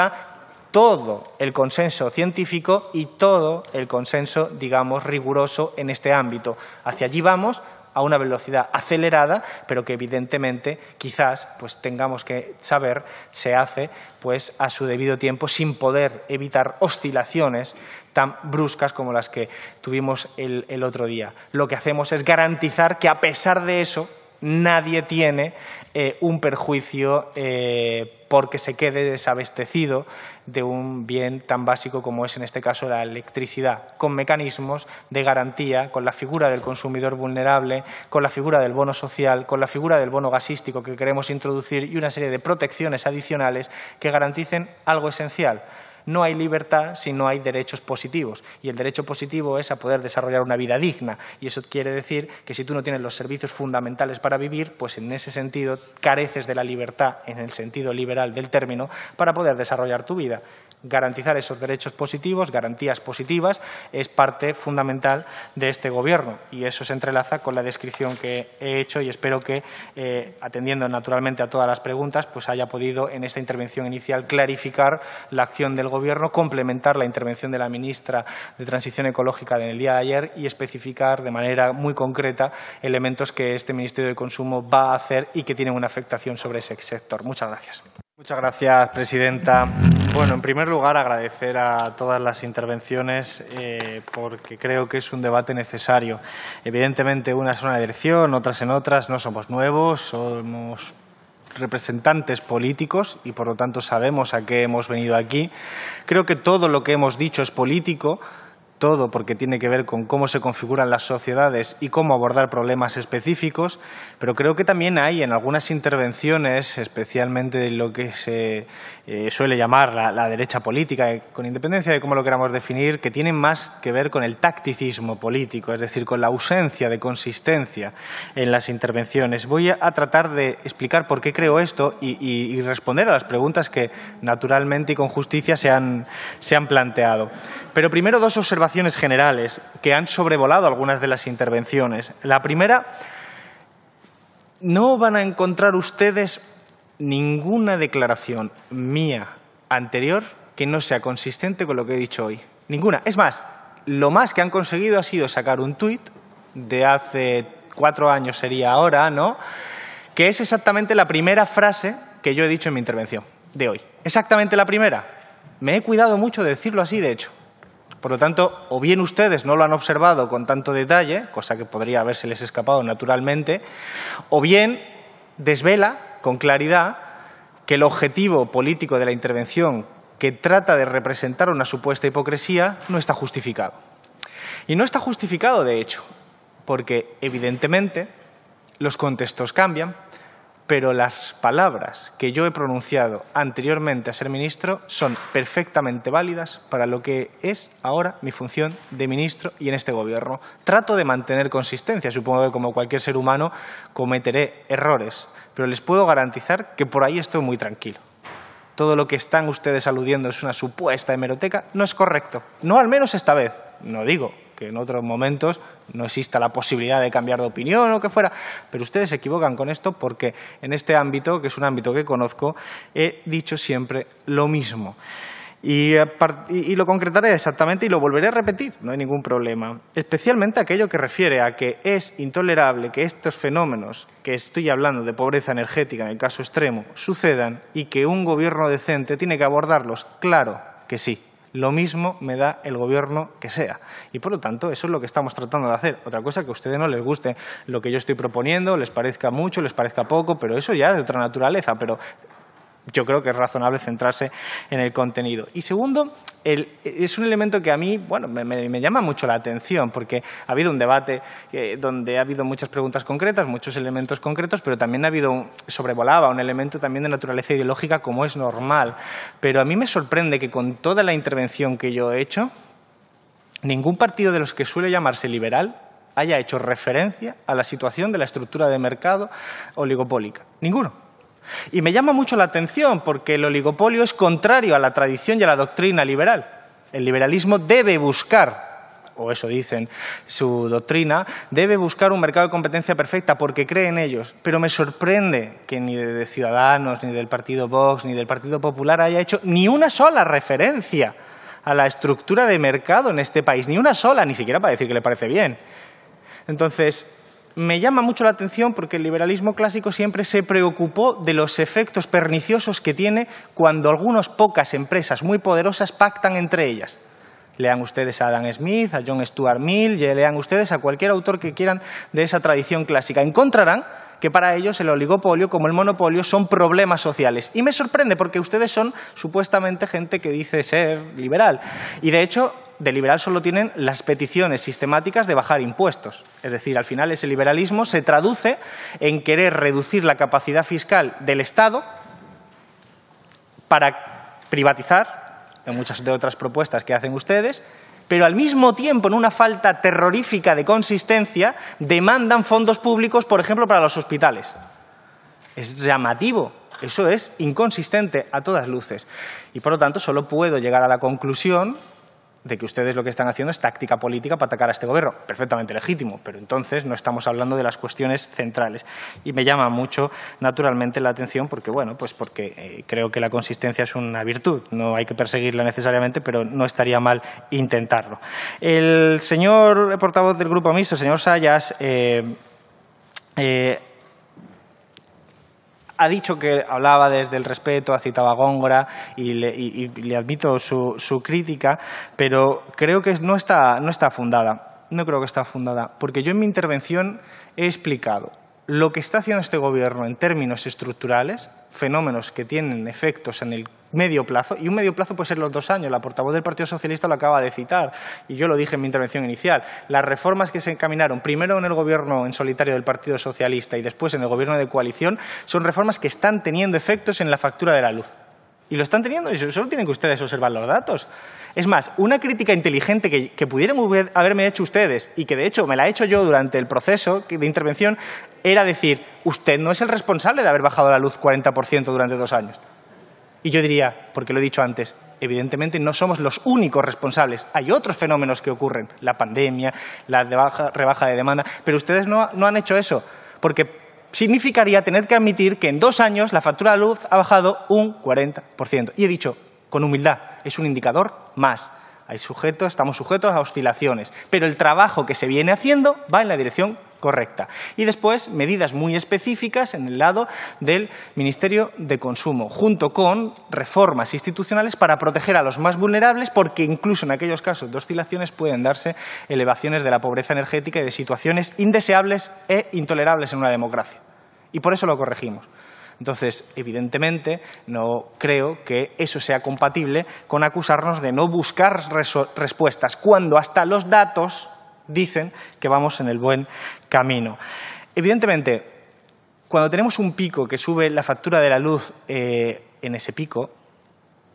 todo el consenso científico y todo el consenso, digamos, riguroso en este ámbito. Hacia allí vamos, a una velocidad acelerada, pero que evidentemente quizás pues tengamos que saber se hace pues a su debido tiempo sin poder evitar oscilaciones tan bruscas como las que tuvimos el, otro día. Lo que hacemos es garantizar que a pesar de eso nadie tiene eh, un perjuicio eh, porque se quede desabastecido de un bien tan básico como es en este caso la electricidad, con mecanismos de garantía, con la figura del consumidor vulnerable, con la figura del bono social, con la figura del bono gasístico que queremos introducir y una serie de protecciones adicionales que garanticen algo esencial, no hay libertad si no hay derechos positivos. Y el derecho positivo es a poder desarrollar una vida digna. Y eso quiere decir que si tú no tienes los servicios fundamentales para vivir, pues en ese sentido careces de la libertad, en el sentido liberal del término, para poder desarrollar tu vida garantizar esos derechos positivos, garantías positivas, es parte fundamental de este Gobierno y eso se entrelaza con la descripción que he hecho y espero que, eh, atendiendo naturalmente a todas las preguntas, pues haya podido en esta intervención inicial clarificar la acción del Gobierno, complementar la intervención de la ministra de Transición Ecológica del día de ayer y especificar de manera muy concreta elementos que este Ministerio de Consumo va a hacer y que tienen una afectación sobre ese sector. Muchas gracias. Muchas gracias, presidenta. Bueno, en primer lugar, agradecer a todas las intervenciones eh, porque creo que es un debate necesario. Evidentemente, unas son una dirección, otras en otras. No somos nuevos, somos representantes políticos y, por lo tanto, sabemos a qué hemos venido aquí. Creo que todo lo que hemos dicho es político todo porque tiene que ver con cómo se configuran las sociedades y cómo abordar problemas específicos, pero creo que también hay en algunas intervenciones, especialmente de lo que se eh, suele llamar la, derecha política, eh, con independencia de cómo lo queramos definir, que tienen más que ver con el tacticismo político, es decir, con la ausencia de consistencia en las intervenciones. Voy a, tratar de explicar por qué creo esto y, responder a las preguntas que naturalmente y con justicia se han, se han planteado. Pero primero dos observaciones generales que han sobrevolado algunas de las intervenciones. La primera, no van a encontrar ustedes ninguna declaración mía anterior que no sea consistente con lo que he dicho hoy. Ninguna. Es más, lo más que han conseguido ha sido sacar un tuit de hace cuatro años sería ahora, ¿no? Que es exactamente la primera frase que yo he dicho en mi intervención de hoy. Exactamente la primera. Me he cuidado mucho de decirlo así, de hecho. Por lo tanto, o bien ustedes no lo han observado con tanto detalle, cosa que podría habérseles escapado naturalmente, o bien desvela con claridad que el objetivo político de la intervención que trata de representar una supuesta hipocresía no está justificado. Y no está justificado, de hecho, porque evidentemente los contextos cambian, pero las palabras que yo he pronunciado anteriormente a ser ministro son perfectamente válidas para lo que es ahora mi función de ministro y en este Gobierno. Trato de mantener consistencia. Supongo que como cualquier ser humano cometeré errores, pero les puedo garantizar que por ahí estoy muy tranquilo. Todo lo que están ustedes aludiendo es una supuesta hemeroteca, no es correcto. No al menos esta vez. No digo que en otros momentos no exista la posibilidad de cambiar de opinión o que fuera, pero ustedes se equivocan con esto porque en este ámbito, que es un ámbito que conozco, he dicho siempre lo mismo. Y, lo concretaré exactamente y lo volveré a repetir, no hay ningún problema. Especialmente aquello que refiere a que es intolerable que estos fenómenos, que estoy hablando de pobreza energética en el caso extremo, sucedan y que un gobierno decente tiene que abordarlos. Claro que sí. Lo mismo me da el gobierno que sea. Y por lo tanto, eso es lo que estamos tratando de hacer. Otra cosa que a ustedes no les guste lo que yo estoy proponiendo, les parezca mucho, les parezca poco, pero eso ya es de otra naturaleza. Pero yo creo que es razonable centrarse en el contenido. Y segundo, es un elemento que a mí bueno, me, llama mucho la atención, porque ha habido un debate eh, donde ha habido muchas preguntas concretas, muchos elementos concretos, pero también ha habido, sobrevolaba un elemento también de naturaleza ideológica como es normal. Pero a mí me sorprende que con toda la intervención que yo he hecho, ningún partido de los que suele llamarse liberal haya hecho referencia a la situación de la estructura de mercado oligopólica. Ninguno. Y me llama mucho la atención porque el oligopolio es contrario a la tradición y a la doctrina liberal. El liberalismo debe buscar o eso dicen su doctrina, debe buscar un mercado de competencia perfecta porque cree en ellos. Pero me sorprende que ni de Ciudadanos, ni del Partido Vox, ni del Partido Popular haya hecho ni una sola referencia a la estructura de mercado en este país, ni una sola, ni siquiera para decir que le parece bien. Entonces, me llama mucho la atención porque el liberalismo clásico siempre se preocupó de los efectos perniciosos que tiene cuando algunas pocas empresas muy poderosas pactan entre ellas. Lean ustedes a Adam Smith, a John Stuart Mill, lean ustedes a cualquier autor que quieran de esa tradición clásica. Encontrarán que para ellos el oligopolio, como el monopolio, son problemas sociales. Y me sorprende porque ustedes son supuestamente gente que dice ser liberal. Y de hecho, de liberal solo tienen las peticiones sistemáticas de bajar impuestos. Es decir, al final ese liberalismo se traduce en querer reducir la capacidad fiscal del Estado para privatizar, en muchas de otras propuestas que hacen ustedes, pero al mismo tiempo, en una falta terrorífica de consistencia, demandan fondos públicos, por ejemplo, para los hospitales. Es llamativo, eso es inconsistente a todas luces. Y, por lo tanto, solo puedo llegar a la conclusión de que ustedes lo que están haciendo es táctica política para atacar a este gobierno. Perfectamente legítimo, pero entonces no estamos hablando de las cuestiones centrales. Y me llama mucho, naturalmente, la atención porque, bueno, pues porque eh, creo que la consistencia es una virtud. No hay que perseguirla necesariamente, pero no estaría mal intentarlo. El señor portavoz del Grupo Mixto, señor Sayas, eh, eh, ha dicho que hablaba desde el respeto, ha citado a Góngora y le, admito su, crítica, pero creo que no está, no está fundada. No creo que está fundada, porque yo en mi intervención he explicado lo que está haciendo este Gobierno en términos estructurales, fenómenos que tienen efectos en el medio plazo, y un medio plazo puede ser los dos años. La portavoz del Partido Socialista lo acaba de citar, y yo lo dije en mi intervención inicial. Las reformas que se encaminaron primero en el Gobierno en solitario del Partido Socialista y después en el Gobierno de coalición son reformas que están teniendo efectos en la factura de la luz. Y lo están teniendo, y solo tienen que ustedes observar los datos. Es más, una crítica inteligente que, pudieran haberme hecho ustedes, y que de hecho me la he hecho yo durante el proceso de intervención, era decir, usted no es el responsable de haber bajado la luz 40% durante dos años. Y yo diría, porque lo he dicho antes, evidentemente no somos los únicos responsables. Hay otros fenómenos que ocurren, la pandemia, la rebaja de demanda, pero ustedes no, no han hecho eso, porque significaría tener que admitir que en dos años la factura de luz ha bajado un 40%. Y he dicho, con humildad, es un indicador más. Hay sujetos, estamos sujetos a oscilaciones, pero el trabajo que se viene haciendo va en la dirección correcta. Y después, medidas muy específicas en el lado del Ministerio de Consumo, junto con reformas institucionales para proteger a los más vulnerables, porque incluso en aquellos casos de oscilaciones pueden darse elevaciones de la pobreza energética y de situaciones indeseables e intolerables en una democracia. Y por eso lo corregimos. Entonces, evidentemente, no creo que eso sea compatible con acusarnos de no buscar respuestas, cuando hasta los datos dicen que vamos en el buen camino. Evidentemente, cuando tenemos un pico que sube la factura de la luz eh, en ese pico,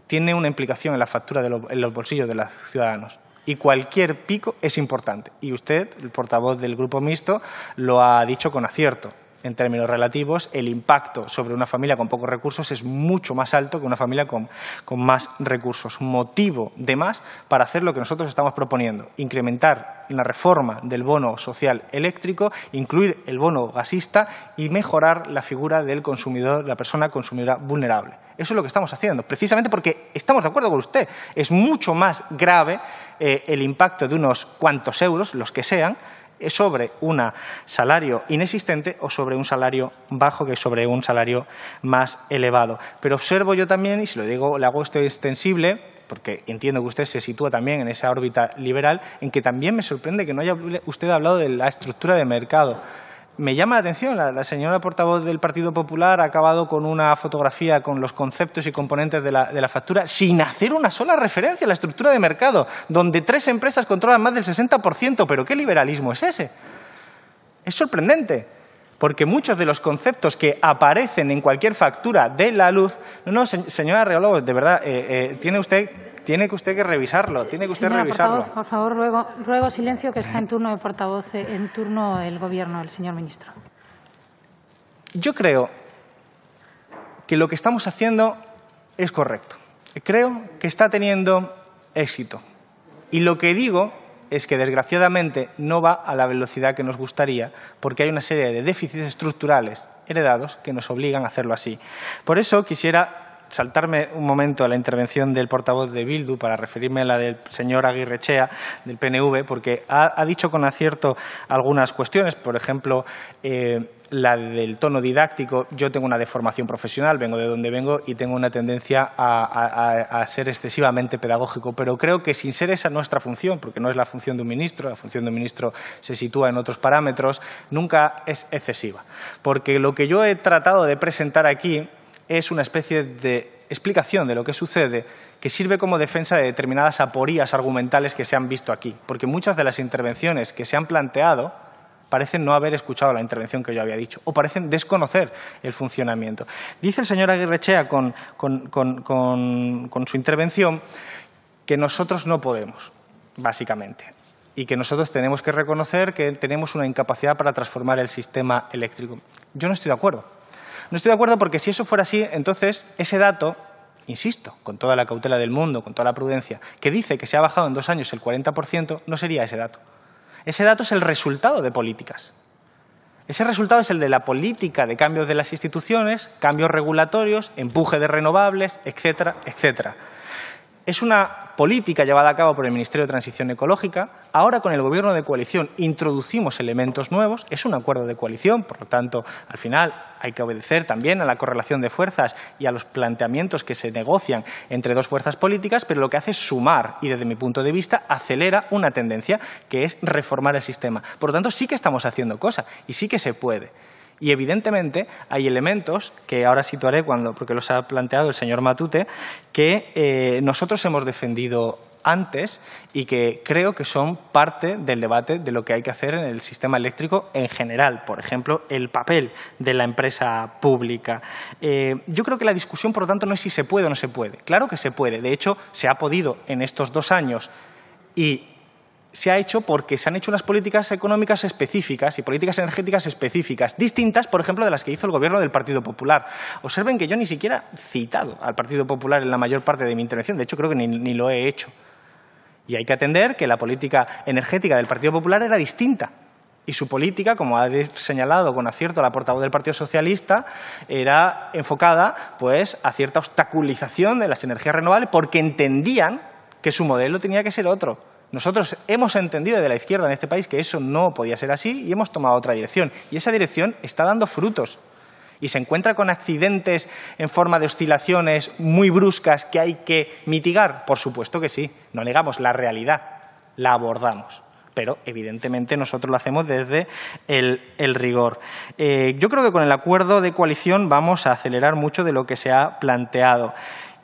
tiene una implicación en la factura de los bolsillos de los ciudadanos. Y cualquier pico es importante. Y usted, el portavoz del Grupo Mixto, lo ha dicho con acierto en términos relativos, el impacto sobre una familia con pocos recursos es mucho más alto que una familia con, más recursos. Motivo de más para hacer lo que nosotros estamos proponiendo, incrementar la reforma del bono social eléctrico, incluir el bono gasista y mejorar la figura del consumidor, la persona consumidora vulnerable. Eso es lo que estamos haciendo, precisamente porque estamos de acuerdo con usted. Es mucho más grave eh, el impacto de unos cuantos euros, los que sean, sobre un salario inexistente o sobre un salario bajo que sobre un salario más elevado. Pero observo yo también, y si lo digo, le hago esto extensible, porque entiendo que usted se sitúa también en esa órbita liberal, en que también me sorprende que no haya usted hablado de la estructura de mercado. Me llama la atención, la, señora portavoz del Partido Popular ha acabado con una fotografía con los conceptos y componentes de la, de la, factura sin hacer una sola referencia a la estructura de mercado, donde tres empresas controlan más del 60%. ¿Pero qué liberalismo es ese? Es sorprendente, porque muchos de los conceptos que aparecen en cualquier factura de la luz... No, no, señora Reólogo, de verdad, eh, eh, tiene usted tiene que usted que revisarlo, tiene que usted revisarlo. por favor, ruego, ruego, silencio que está en turno de portavoz, en turno el Gobierno, el señor ministro. Yo creo que lo que estamos haciendo es correcto. Creo que está teniendo éxito. Y lo que digo es que desgraciadamente no va a la velocidad que nos gustaría porque hay una serie de déficits estructurales heredados que nos obligan a hacerlo así. Por eso quisiera saltarme un momento a la intervención del portavoz de Bildu para referirme a la del señor Aguirrechea, del PNV, porque ha, dicho con acierto algunas cuestiones, por ejemplo, eh, la del tono didáctico. Yo tengo una deformación profesional, vengo de donde vengo y tengo una tendencia a, ser excesivamente pedagógico, pero creo que sin ser esa nuestra función, porque no es la función de un ministro, la función de un ministro se sitúa en otros parámetros, nunca es excesiva. Porque lo que yo he tratado de presentar aquí es una especie de explicación de lo que sucede que sirve como defensa de determinadas aporías argumentales que se han visto aquí, porque muchas de las intervenciones que se han planteado parecen no haber escuchado la intervención que yo había dicho o parecen desconocer el funcionamiento. Dice el señor Aguirrechea con, con su intervención que nosotros no podemos, básicamente, y que nosotros tenemos que reconocer que tenemos una incapacidad para transformar el sistema eléctrico. Yo no estoy de acuerdo. No estoy de acuerdo porque si eso fuera así, entonces ese dato, insisto, con toda la cautela del mundo, con toda la prudencia, que dice que se ha bajado en dos años el 40%, no sería ese dato. Ese dato es el resultado de políticas. Ese resultado es el de la política de cambios de las instituciones, cambios regulatorios, empuje de renovables, etcétera, etcétera. Es una política llevada a cabo por el Ministerio de Transición Ecológica. Ahora, con el Gobierno de coalición, introducimos elementos nuevos. Es un acuerdo de coalición, por lo tanto, al final hay que obedecer también a la correlación de fuerzas y a los planteamientos que se negocian entre dos fuerzas políticas, pero lo que hace es sumar y, desde mi punto de vista, acelera una tendencia que es reformar el sistema. Por lo tanto, sí que estamos haciendo cosas y sí que se puede. Y evidentemente hay elementos que ahora situaré cuando, porque los ha planteado el señor Matute, que eh, nosotros hemos defendido antes y que creo que son parte del debate de lo que hay que hacer en el sistema eléctrico en general. Por ejemplo, el papel de la empresa pública. Eh, yo creo que la discusión, por lo tanto, no es si se puede o no se puede. Claro que se puede. De hecho, se ha podido en estos dos años y se ha hecho porque se han hecho unas políticas económicas específicas y políticas energéticas específicas, distintas, por ejemplo, de las que hizo el Gobierno del Partido Popular. Observen que yo ni siquiera he citado al Partido Popular en la mayor parte de mi intervención. De hecho, creo que ni, lo he hecho. Y hay que atender que la política energética del Partido Popular era distinta. Y su política, como ha señalado con acierto la portavoz del Partido Socialista, era enfocada pues, a cierta obstaculización de las energías renovables porque entendían que su modelo tenía que ser otro nosotros hemos entendido de la izquierda en este país que eso no podía ser así y hemos tomado otra dirección. Y esa dirección está dando frutos. Y se encuentra con accidentes en forma de oscilaciones muy bruscas que hay que mitigar. Por supuesto que sí. No negamos la realidad. La abordamos pero evidentemente nosotros lo hacemos desde el, rigor. Eh, yo creo que con el acuerdo de coalición vamos a acelerar mucho de lo que se ha planteado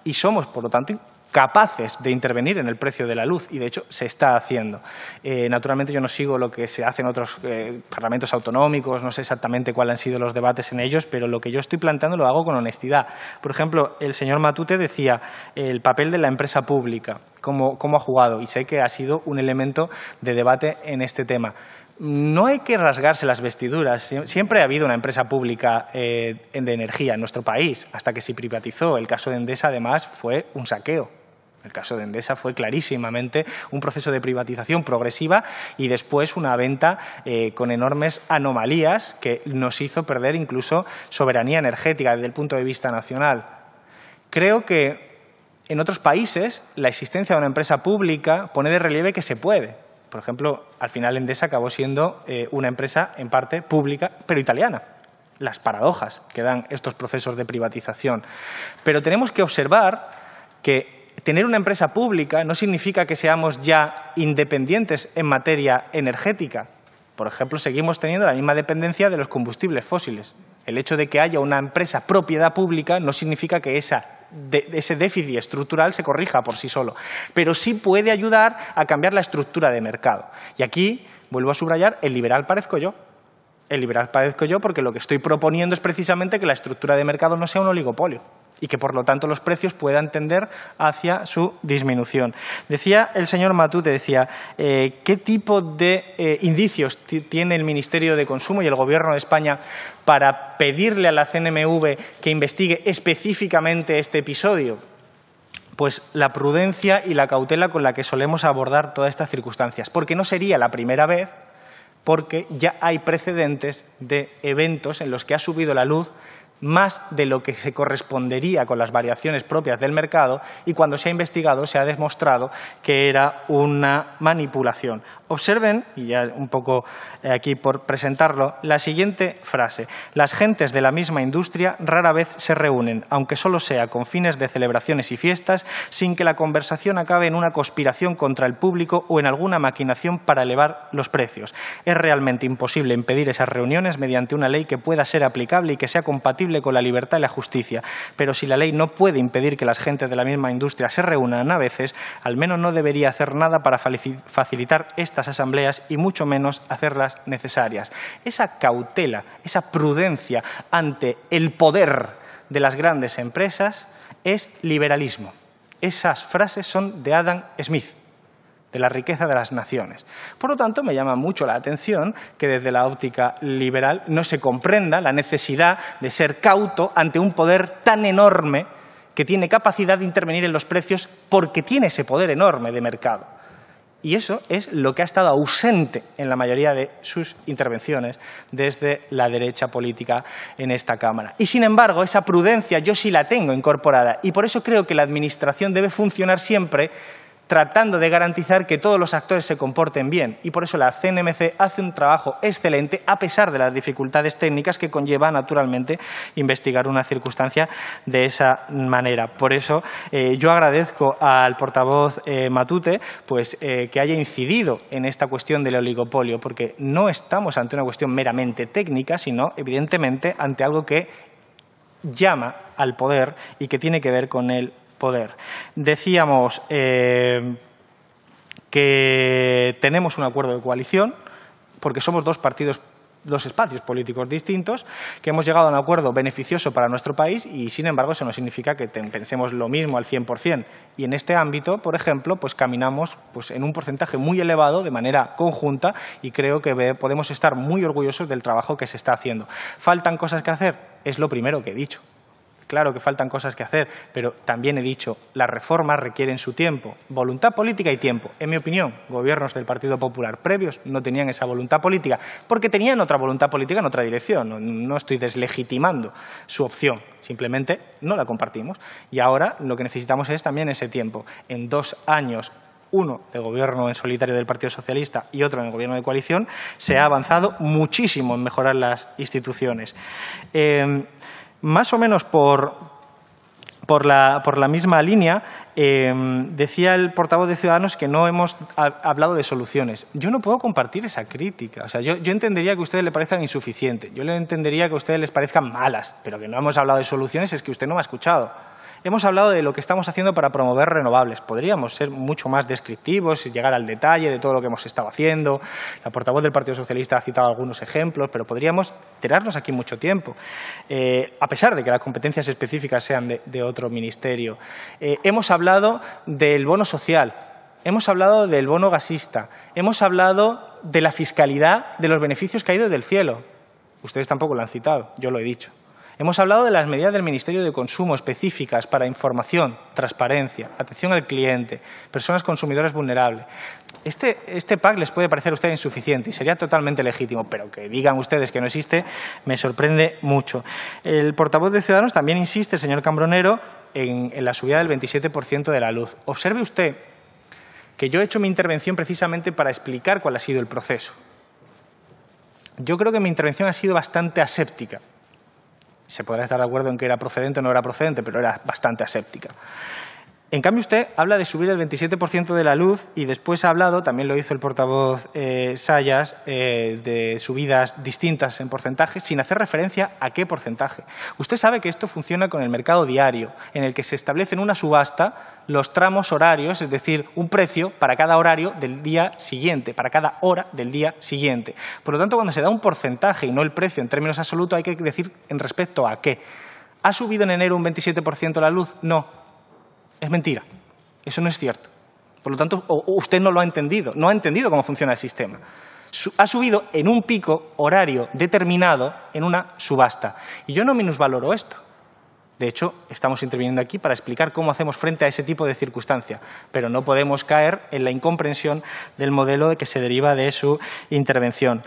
y somos, por lo tanto, capaces de intervenir en el precio de la luz y de hecho se está haciendo. Eh, naturalmente yo no sigo lo que se hace en otros eh, parlamentos autonómicos, no sé exactamente cuáles han sido los debates en ellos, pero lo que yo estoy planteando lo hago con honestidad. Por ejemplo, el señor Matute decía el papel de la empresa pública, cómo, cómo ha jugado y sé que ha sido un elemento de debate en este tema no hay que rasgarse las vestiduras. Siempre ha habido una empresa pública eh, de energía en nuestro país, hasta que se privatizó. El caso de Endesa, además, fue un saqueo. El caso de Endesa fue clarísimamente un proceso de privatización progresiva y después una venta eh, con enormes anomalías que nos hizo perder incluso soberanía energética desde el punto de vista nacional. Creo que en otros países la existencia de una empresa pública pone de relieve que se puede. Por ejemplo, al final Endesa acabó siendo eh, una empresa en parte pública, pero italiana las paradojas que dan estos procesos de privatización. Pero tenemos que observar que tener una empresa pública no significa que seamos ya independientes en materia energética. Por ejemplo, seguimos teniendo la misma dependencia de los combustibles fósiles. El hecho de que haya una empresa propiedad pública no significa que ese déficit estructural se corrija por sí solo, pero sí puede ayudar a cambiar la estructura de mercado. Y aquí vuelvo a subrayar, el liberal parezco yo. El liberal parezco yo porque lo que estoy proponiendo es precisamente que la estructura de mercado no sea un oligopolio y que por lo tanto los precios puedan tender hacia su disminución. Decía el señor Matute, decía, eh, ¿qué tipo de eh, indicios tiene el Ministerio de Consumo y el Gobierno de España para pedirle a la CNMV que investigue específicamente este episodio? pues la prudencia y la cautela con la que solemos abordar todas estas circunstancias, porque no sería la primera vez, porque ya hay precedentes de eventos en los que ha subido la luz más de lo que se correspondería con las variaciones propias del mercado y cuando se ha investigado se ha demostrado que era una manipulación. Observen, y ya un poco eh, aquí por presentarlo, la siguiente frase. Las gentes de la misma industria rara vez se reúnen, aunque solo sea con fines de celebraciones y fiestas, sin que la conversación acabe en una conspiración contra el público o en alguna maquinación para elevar los precios. Es realmente imposible impedir esas reuniones mediante una ley que pueda ser aplicable y que sea compatible con la libertad y la justicia. Pero si la ley no puede impedir que las gentes de la misma industria se reúnan a veces, al menos no debería hacer nada para facilitar esta asambleas y mucho menos hacerlas necesarias. Esa cautela, esa prudencia ante el poder de las grandes empresas es liberalismo. Esas frases son de Adam Smith de la riqueza de las naciones. Por lo tanto, me llama mucho la atención que desde la óptica liberal no se comprenda la necesidad de ser cauto ante un poder tan enorme que tiene capacidad de intervenir en los precios porque tiene ese poder enorme de mercado. Y eso es lo que ha estado ausente en la mayoría de sus intervenciones desde la derecha política en esta Cámara. Y, sin embargo, esa prudencia yo sí la tengo incorporada y por eso creo que la Administración debe funcionar siempre tratando de garantizar que todos los actores se comporten bien. Y por eso la CNMC hace un trabajo excelente, a pesar de las dificultades técnicas que conlleva, naturalmente, investigar una circunstancia de esa manera. Por eso eh, yo agradezco al portavoz eh, Matute pues, eh, que haya incidido en esta cuestión del oligopolio, porque no estamos ante una cuestión meramente técnica, sino, evidentemente, ante algo que llama al poder y que tiene que ver con el poder. Decíamos eh, que tenemos un acuerdo de coalición porque somos dos partidos dos espacios políticos distintos, que hemos llegado a un acuerdo beneficioso para nuestro país y, sin embargo, eso no significa que pensemos lo mismo al 100%. Y en este ámbito, por ejemplo, pues caminamos pues, en un porcentaje muy elevado de manera conjunta y creo que podemos estar muy orgullosos del trabajo que se está haciendo. ¿Faltan cosas que hacer? Es lo primero que he dicho. Claro que faltan cosas que hacer, pero también he dicho, las reformas requieren su tiempo, voluntad política y tiempo. En mi opinión, gobiernos del Partido Popular previos no tenían esa voluntad política, porque tenían otra voluntad política en otra dirección. No, estoy deslegitimando su opción, simplemente no la compartimos. Y ahora lo que necesitamos es también ese tiempo. En dos años uno de gobierno en solitario del Partido Socialista y otro en el gobierno de coalición, se ha avanzado muchísimo en mejorar las instituciones. Eh, más o menos por, por, la, por la misma línea, eh, decía el portavoz de Ciudadanos que no hemos hablado de soluciones. Yo no puedo compartir esa crítica. O sea, yo, yo entendería que a ustedes les parezcan insuficientes, yo le entendería que a ustedes les parezcan malas, pero que no hemos hablado de soluciones es que usted no me ha escuchado. Hemos hablado de lo que estamos haciendo para promover renovables. Podríamos ser mucho más descriptivos y llegar al detalle de todo lo que hemos estado haciendo. La portavoz del Partido Socialista ha citado algunos ejemplos, pero podríamos tirarnos aquí mucho tiempo, eh, a pesar de que las competencias específicas sean de, otro ministerio. Eh, hemos hablado del bono social, hemos hablado del bono gasista, hemos hablado de la fiscalidad de los beneficios caídos del cielo. Ustedes tampoco lo han citado, yo lo he dicho. Hemos hablado de las medidas del Ministerio de Consumo específicas para información, transparencia, atención al cliente, personas consumidoras vulnerables. Este, este PAC les puede parecer a ustedes insuficiente y sería totalmente legítimo, pero que digan ustedes que no existe me sorprende mucho. El portavoz de Ciudadanos también insiste, el señor Cambronero, en, en la subida del 27% de la luz. Observe usted que yo he hecho mi intervención precisamente para explicar cuál ha sido el proceso. Yo creo que mi intervención ha sido bastante aséptica se podrá estar de acuerdo en que era procedente o no era procedente, pero era bastante aséptica. En cambio, usted habla de subir el 27% de la luz y después ha hablado, también lo hizo el portavoz eh, Sayas, eh, de subidas distintas en porcentaje, sin hacer referencia a qué porcentaje. Usted sabe que esto funciona con el mercado diario, en el que se establece en una subasta los tramos horarios, es decir, un precio para cada horario del día siguiente, para cada hora del día siguiente. Por lo tanto, cuando se da un porcentaje y no el precio en términos absolutos, hay que decir en respecto a qué. ¿Ha subido en enero un 27% la luz? No es mentira. Eso no es cierto. Por lo tanto, usted no lo ha entendido, no ha entendido cómo funciona el sistema. Ha subido en un pico horario determinado en una subasta. Y yo no minusvaloro esto. De hecho, estamos interviniendo aquí para explicar cómo hacemos frente a ese tipo de circunstancia, pero no podemos caer en la incomprensión del modelo que se deriva de su intervención.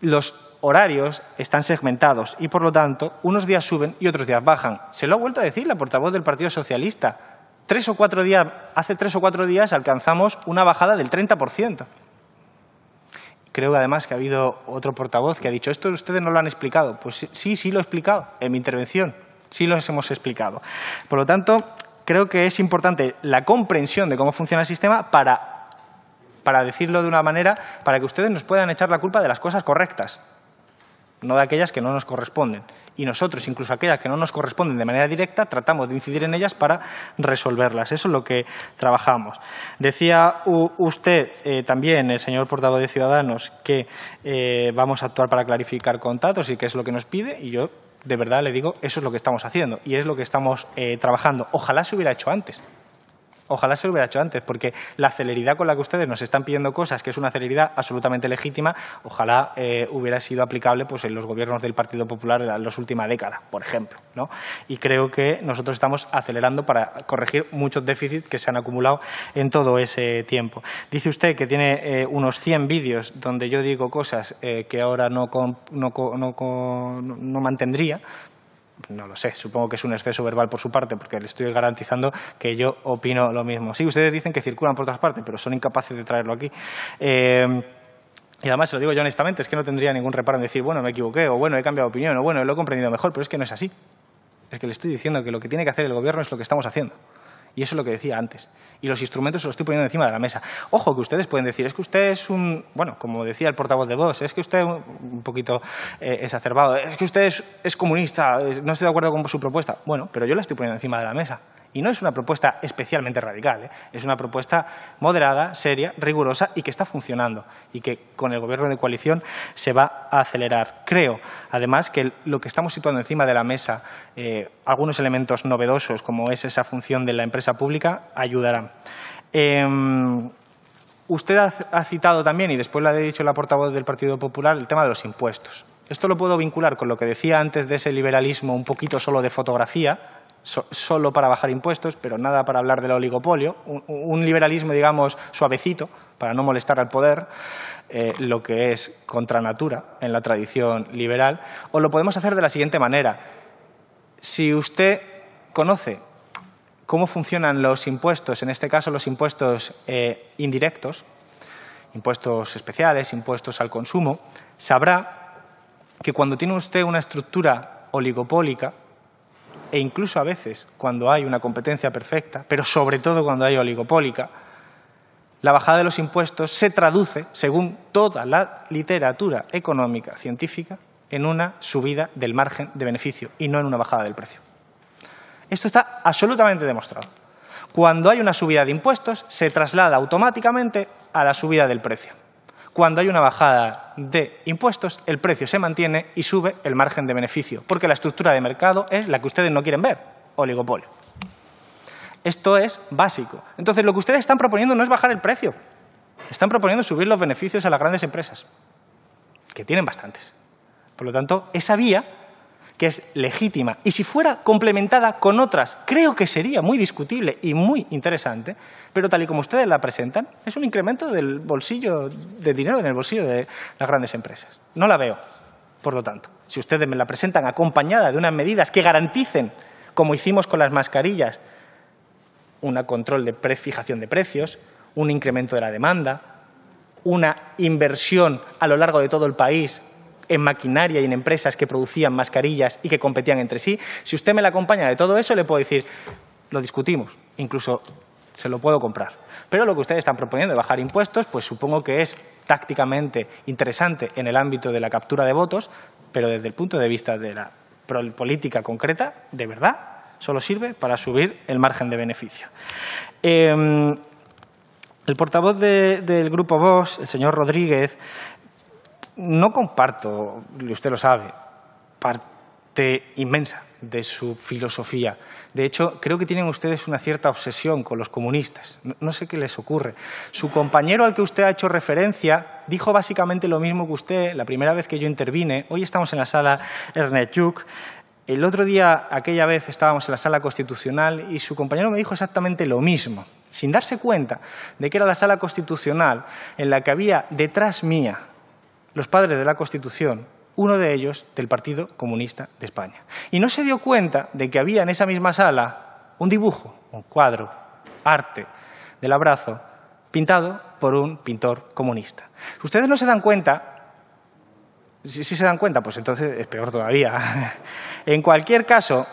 Los horarios están segmentados y, por lo tanto, unos días suben y otros días bajan. Se lo ha vuelto a decir la portavoz del Partido Socialista. Tres o cuatro días, hace tres o cuatro días alcanzamos una bajada del 30%. Creo además que ha habido otro portavoz que ha dicho, esto ustedes no lo han explicado. Pues sí, sí lo he explicado en mi intervención, sí lo hemos explicado. Por lo tanto, creo que es importante la comprensión de cómo funciona el sistema para, para decirlo de una manera, para que ustedes nos puedan echar la culpa de las cosas correctas no de aquellas que no nos corresponden. Y nosotros, incluso aquellas que no nos corresponden de manera directa, tratamos de incidir en ellas para resolverlas. Eso es lo que trabajamos. Decía usted eh, también, el señor portavoz de Ciudadanos, que eh, vamos a actuar para clarificar contratos y que es lo que nos pide, y yo de verdad le digo, eso es lo que estamos haciendo y es lo que estamos eh, trabajando. Ojalá se hubiera hecho antes. Ojalá se lo hubiera hecho antes, porque la celeridad con la que ustedes nos están pidiendo cosas, que es una celeridad absolutamente legítima, ojalá eh, hubiera sido aplicable pues, en los gobiernos del Partido Popular en las últimas décadas, por ejemplo. ¿no? Y creo que nosotros estamos acelerando para corregir muchos déficits que se han acumulado en todo ese tiempo. Dice usted que tiene eh, unos 100 vídeos donde yo digo cosas eh, que ahora no, mantendría, no lo sé, supongo que es un exceso verbal por su parte, porque le estoy garantizando que yo opino lo mismo. Sí, ustedes dicen que circulan por todas partes, pero son incapaces de traerlo aquí. Eh, y además, se lo digo yo honestamente, es que no tendría ningún reparo en decir, bueno, me equivoqué, o bueno, he cambiado de opinión, o bueno, lo he comprendido mejor, pero es que no es así. Es que le estoy diciendo que lo que tiene que hacer el Gobierno es lo que estamos haciendo. Y eso es lo que decía antes. Y los instrumentos se los estoy poniendo encima de la mesa. Ojo, que ustedes pueden decir, es que usted es un, bueno, como decía el portavoz de Vox, es que usted un poquito eh, exacerbado, es que usted es comunista, no estoy de acuerdo con su propuesta. Bueno, pero yo la estoy poniendo encima de la mesa. Y no es una propuesta especialmente radical, ¿eh? es una propuesta moderada, seria, rigurosa y que está funcionando y que con el Gobierno de coalición se va a acelerar. Creo, además, que lo que estamos situando encima de la mesa, eh, algunos elementos novedosos, como es esa función de la empresa pública, ayudarán. Em, usted ha citado también, y después lo ha dicho la portavoz del Partido Popular, el tema de los impuestos. Esto lo puedo vincular con lo que decía antes de ese liberalismo un poquito solo de fotografía, solo para bajar impuestos, pero nada para hablar del oligopolio, un, liberalismo, digamos, suavecito, para no molestar al poder, eh, lo que es contra natura en la tradición liberal, o lo podemos hacer de la siguiente manera. Si usted conoce cómo funcionan los impuestos, en este caso los impuestos eh, indirectos, impuestos especiales, impuestos al consumo, sabrá que cuando tiene usted una estructura oligopólica, e incluso a veces cuando hay una competencia perfecta, pero sobre todo cuando hay oligopólica, la bajada de los impuestos se traduce, según toda la literatura económica científica, en una subida del margen de beneficio y no en una bajada del precio. Esto está absolutamente demostrado. Cuando hay una subida de impuestos, se traslada automáticamente a la subida del precio cuando hay una bajada de impuestos, el precio se mantiene y sube el margen de beneficio, porque la estructura de mercado es la que ustedes no quieren ver, oligopolio. Esto es básico. Entonces, lo que ustedes están proponiendo no es bajar el precio, están proponiendo subir los beneficios a las grandes empresas, que tienen bastantes. Por lo tanto, esa vía que es legítima, y si fuera complementada con otras, creo que sería muy discutible y muy interesante, pero tal y como ustedes la presentan, es un incremento del bolsillo, de dinero en el bolsillo de las grandes empresas. No la veo, por lo tanto. Si ustedes me la presentan acompañada de unas medidas que garanticen, como hicimos con las mascarillas, un control de fijación de precios, un incremento de la demanda, una inversión a lo largo de todo el país en maquinaria y en empresas que producían mascarillas y que competían entre sí. Si usted me la acompaña de todo eso, le puedo decir, lo discutimos, incluso se lo puedo comprar. Pero lo que ustedes están proponiendo de bajar impuestos, pues supongo que es tácticamente interesante en el ámbito de la captura de votos, pero desde el punto de vista de la política concreta, de verdad, solo sirve para subir el margen de beneficio. Em, el portavoz del Grupo Vox, el señor Rodríguez, no comparto, y usted lo sabe, parte inmensa de su filosofía. De hecho, creo que tienen ustedes una cierta obsesión con los comunistas. No, sé qué les ocurre. Su compañero al que usted ha hecho referencia dijo básicamente lo mismo que usted la primera vez que yo intervine. Hoy estamos en la sala Ernest Juk. El otro día, aquella vez, estábamos en la sala constitucional y su compañero me dijo exactamente lo mismo, sin darse cuenta de que era la sala constitucional en la que había detrás mía los padres de la Constitución, uno de ellos del Partido Comunista de España. Y no se dio cuenta de que había en esa misma sala un dibujo, un cuadro, arte del abrazo, pintado por un pintor comunista. Ustedes no se dan cuenta si, se dan cuenta, pues entonces es peor todavía. en cualquier caso,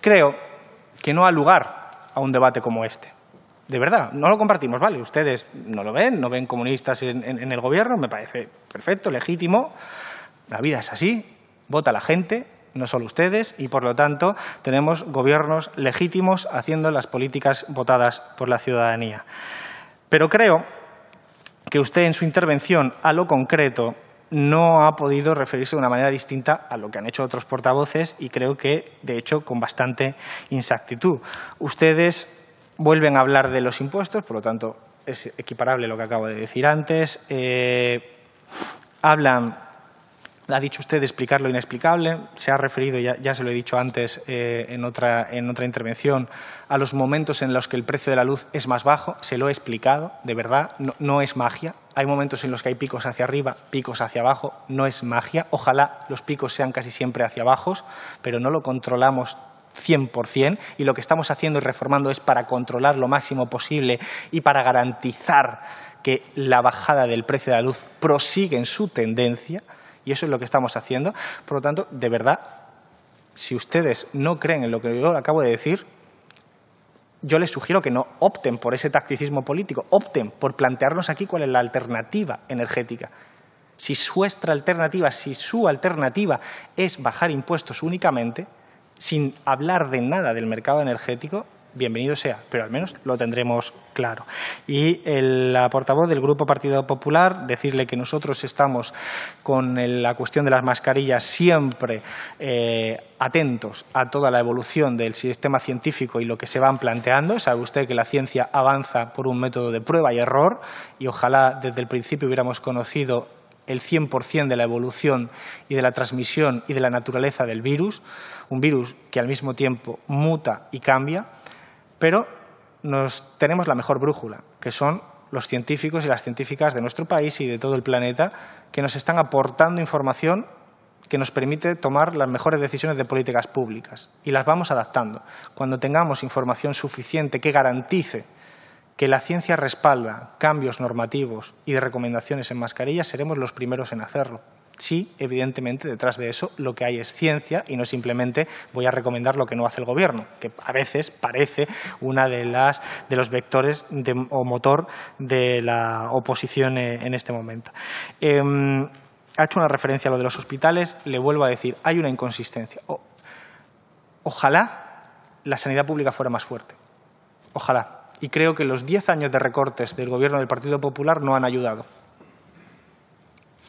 creo que no ha lugar a un debate como este. De verdad, no lo compartimos, ¿vale? Ustedes no lo ven, no ven comunistas en, en el gobierno, me parece perfecto, legítimo. La vida es así, vota la gente, no solo ustedes, y por lo tanto tenemos gobiernos legítimos haciendo las políticas votadas por la ciudadanía. Pero creo que usted en su intervención a lo concreto no ha podido referirse de una manera distinta a lo que han hecho otros portavoces y creo que, de hecho, con bastante insactitud. Ustedes vuelven a hablar de los impuestos, por lo tanto, es equiparable lo que acabo de decir antes. Eh, hablan ha dicho usted explicar lo inexplicable, se ha referido, ya, se lo he dicho antes eh, en, otra, en otra intervención, a los momentos en los que el precio de la luz es más bajo, se lo he explicado, de verdad, no es magia. Hay momentos en los que hay picos hacia arriba, picos hacia abajo, no es magia. Ojalá los picos sean casi siempre hacia abajo, pero no lo controlamos 100% y lo que estamos haciendo y reformando es para controlar lo máximo posible y para garantizar que la bajada del precio de la luz prosigue en su tendencia y eso es lo que estamos haciendo. Por lo tanto, de verdad, si ustedes no creen en lo que yo acabo de decir, yo les sugiero que no opten por ese tacticismo político, opten por plantearnos aquí cuál es la alternativa energética. Si su alternativa, si su alternativa es bajar impuestos únicamente, sin hablar de nada del mercado energético, bienvenido sea, pero al menos lo tendremos claro. Y la portavoz del Grupo Partido Popular, decirle que nosotros estamos con la cuestión de las mascarillas siempre eh, atentos a toda la evolución del sistema científico y lo que se van planteando. Sabe usted que la ciencia avanza por un método de prueba y error y ojalá desde el principio hubiéramos conocido el 100% de la evolución y de la transmisión y de la naturaleza del virus, un virus que al mismo tiempo muta y cambia pero nos, tenemos la mejor brújula, que son los científicos y las científicas de nuestro país y de todo el planeta, que nos están aportando información que nos permite tomar las mejores decisiones de políticas públicas y las vamos adaptando. Cuando tengamos información suficiente que garantice que la ciencia respalda cambios normativos y de recomendaciones en mascarillas, seremos los primeros en hacerlo sí, evidentemente, detrás de eso lo que hay es ciencia y no simplemente voy a recomendar lo que no hace el Gobierno, que a veces parece una de, las, de los vectores o motor de la oposición eh, en este momento. Em, ha hecho una referencia a lo de los hospitales, le vuelvo a decir, hay una inconsistencia. ojalá la sanidad pública fuera más fuerte. Ojalá. Y creo que los diez años de recortes del Gobierno del Partido Popular no han ayudado.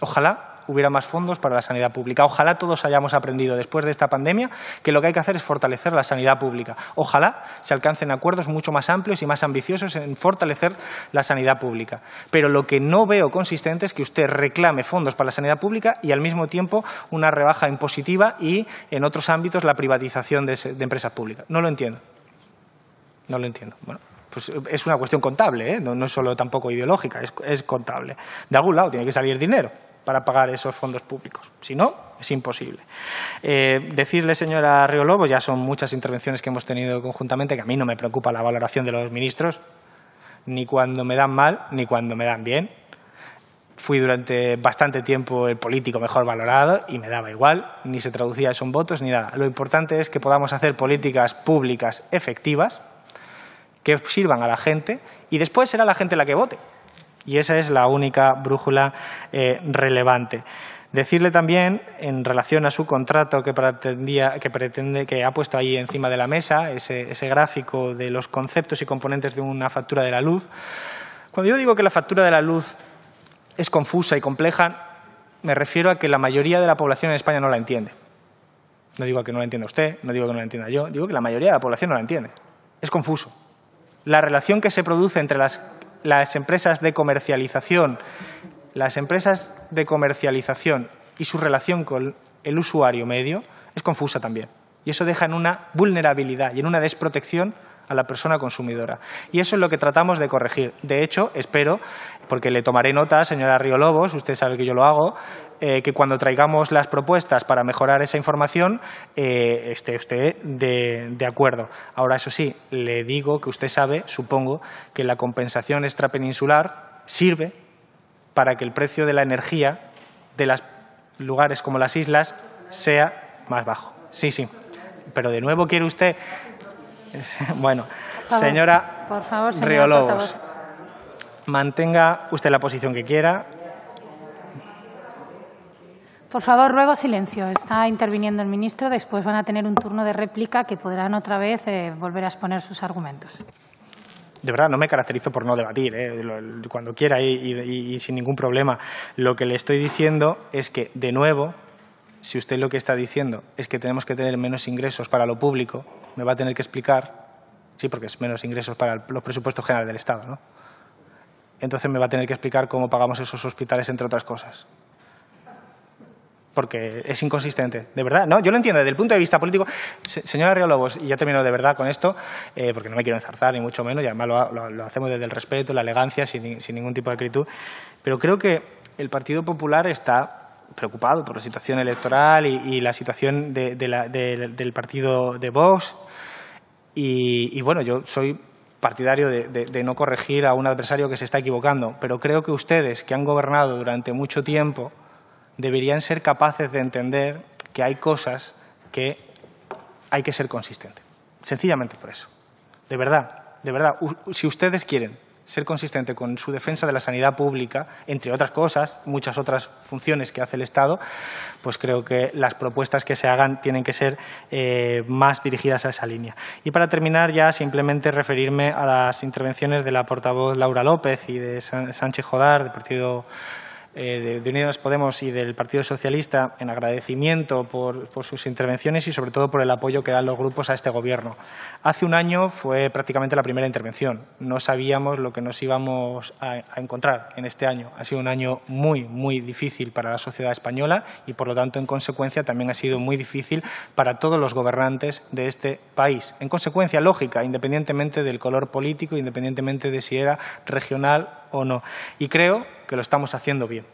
Ojalá hubiera más fondos para la sanidad pública. Ojalá todos hayamos aprendido después de esta pandemia que lo que hay que hacer es fortalecer la sanidad pública. Ojalá se alcancen acuerdos mucho más amplios y más ambiciosos en fortalecer la sanidad pública. Pero lo que no veo consistente es que usted reclame fondos para la sanidad pública y al mismo tiempo una rebaja impositiva y en otros ámbitos la privatización de, empresas públicas. No lo entiendo. No lo entiendo. Bueno, pues es una cuestión contable, ¿eh? no, es solo tampoco ideológica, es, contable. De algún lado tiene que salir dinero para pagar esos fondos públicos. Si no, es imposible. Eh, decirle, señora Riolobo, ya son muchas intervenciones que hemos tenido conjuntamente, que a mí no me preocupa la valoración de los ministros, ni cuando me dan mal, ni cuando me dan bien. Fui durante bastante tiempo el político mejor valorado y me daba igual, ni se traducía eso en votos ni nada. Lo importante es que podamos hacer políticas públicas efectivas que sirvan a la gente y después será la gente la que vote. Y esa es la única brújula eh, relevante. Decirle también, en relación a su contrato que, pretendía, que pretende, que ha puesto ahí encima de la mesa, ese, ese gráfico de los conceptos y componentes de una factura de la luz, cuando yo digo que la factura de la luz es confusa y compleja, me refiero a que la mayoría de la población en España no la entiende. No digo que no la entienda usted, no digo que no la entienda yo, digo que la mayoría de la población no la entiende. Es confuso. La relación que se produce entre las las empresas de comercialización, las empresas de comercialización y su relación con el usuario medio es confusa también. Y eso deja en una vulnerabilidad y en una desprotección a la persona consumidora. Y eso es lo que tratamos de corregir. De hecho, espero, porque le tomaré nota, señora Río Lobos, usted sabe que yo lo hago, eh, que cuando traigamos las propuestas para mejorar esa información eh, esté usted de, de, acuerdo. Ahora, eso sí, le digo que usted sabe, supongo, que la compensación extrapeninsular sirve para que el precio de la energía de los lugares como las islas sea más bajo. Sí, sí. Pero de nuevo quiere usted Bueno, señora por favor, Riolobos, mantenga usted la posición que quiera. Por favor, ruego silencio. Está interviniendo el ministro. Después van a tener un turno de réplica que podrán otra vez eh, volver a exponer sus argumentos. De verdad, no me caracterizo por no debatir, eh, cuando quiera y, y sin ningún problema. Lo que le estoy diciendo es que, de nuevo, si usted lo que está diciendo es que tenemos que tener menos ingresos para lo público, me va a tener que explicar, sí, porque es menos ingresos para los presupuestos generales del Estado, ¿no? Entonces me va a tener que explicar cómo pagamos esos hospitales, entre otras cosas. Porque es inconsistente, de verdad. No, yo lo entiendo desde el punto de vista político. Señora Riolobos, y ya termino de verdad con esto, eh, porque no me quiero enzarzar, ni mucho menos, y además lo, hacemos desde el respeto, la elegancia, sin, sin ningún tipo de acritud. Pero creo que el Partido Popular está preocupado por la situación electoral y, la situación del partido de Vox. Y, bueno, yo soy partidario de, no corregir a un adversario que se está equivocando, pero creo que ustedes, que han gobernado durante mucho tiempo, deberían ser capaces de entender que hay cosas que hay que ser consistentes. Sencillamente por eso. De verdad, de verdad, si ustedes quieren ser consistente con su defensa de la sanidad pública, entre otras cosas, muchas otras funciones que hace el Estado, pues creo que las propuestas que se hagan tienen que ser eh, más dirigidas a esa línea. Y para terminar ya simplemente referirme a las intervenciones de la portavoz Laura López y de Sánchez Jodar, del Partido eh, de, Unidas Podemos y del Partido Socialista en agradecimiento por, sus intervenciones y sobre todo por el apoyo que dan los grupos a este Gobierno. Hace un año fue prácticamente la primera intervención. No sabíamos lo que nos íbamos a, encontrar en este año. Ha sido un año muy, muy difícil para la sociedad española y, por lo tanto, en consecuencia, también ha sido muy difícil para todos los gobernantes de este país. En consecuencia, lógica, independientemente del color político, independientemente de si era regional o no. Y creo que lo estamos haciendo bien.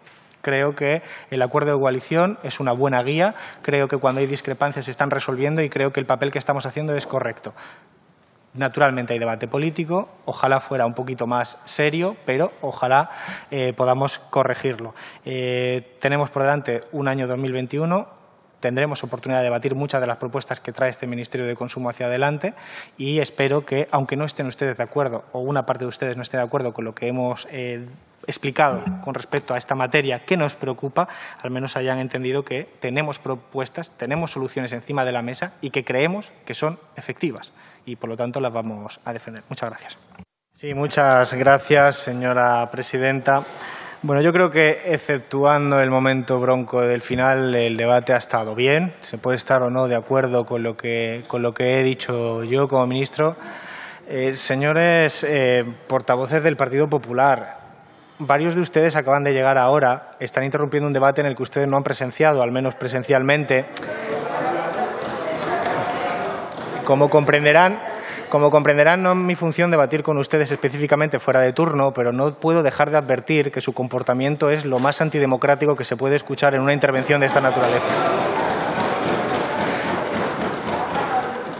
Creo que el acuerdo de coalición es una buena guía, creo que cuando hay discrepancias se están resolviendo y creo que el papel que estamos haciendo es correcto. Naturalmente hay debate político, ojalá fuera un poquito más serio, pero ojalá eh, podamos corregirlo. Eh, tenemos por delante un año 2021 tendremos oportunidad de debatir muchas de las propuestas que trae este Ministerio de Consumo hacia adelante y espero que, aunque no estén ustedes de acuerdo o una parte de ustedes no esté de acuerdo con lo que hemos eh, explicado con respecto a esta materia que nos preocupa, al menos hayan entendido que tenemos propuestas, tenemos soluciones encima de la mesa y que creemos que son efectivas y, por lo tanto, las vamos a defender. Muchas gracias. Sí, muchas gracias, señora presidenta. Bueno, yo creo que, exceptuando el momento bronco del final, el debate ha estado bien. Se puede estar o no de acuerdo con lo que, con lo que he dicho yo como ministro. Eh, señores eh, portavoces del Partido Popular, varios de ustedes acaban de llegar ahora, están interrumpiendo un debate en el que ustedes no han presenciado, al menos presencialmente. Como comprenderán, como comprenderán, no es mi función debatir con ustedes específicamente fuera de turno, pero no puedo dejar de advertir que su comportamiento es lo más antidemocrático que se puede escuchar en una intervención de esta naturaleza.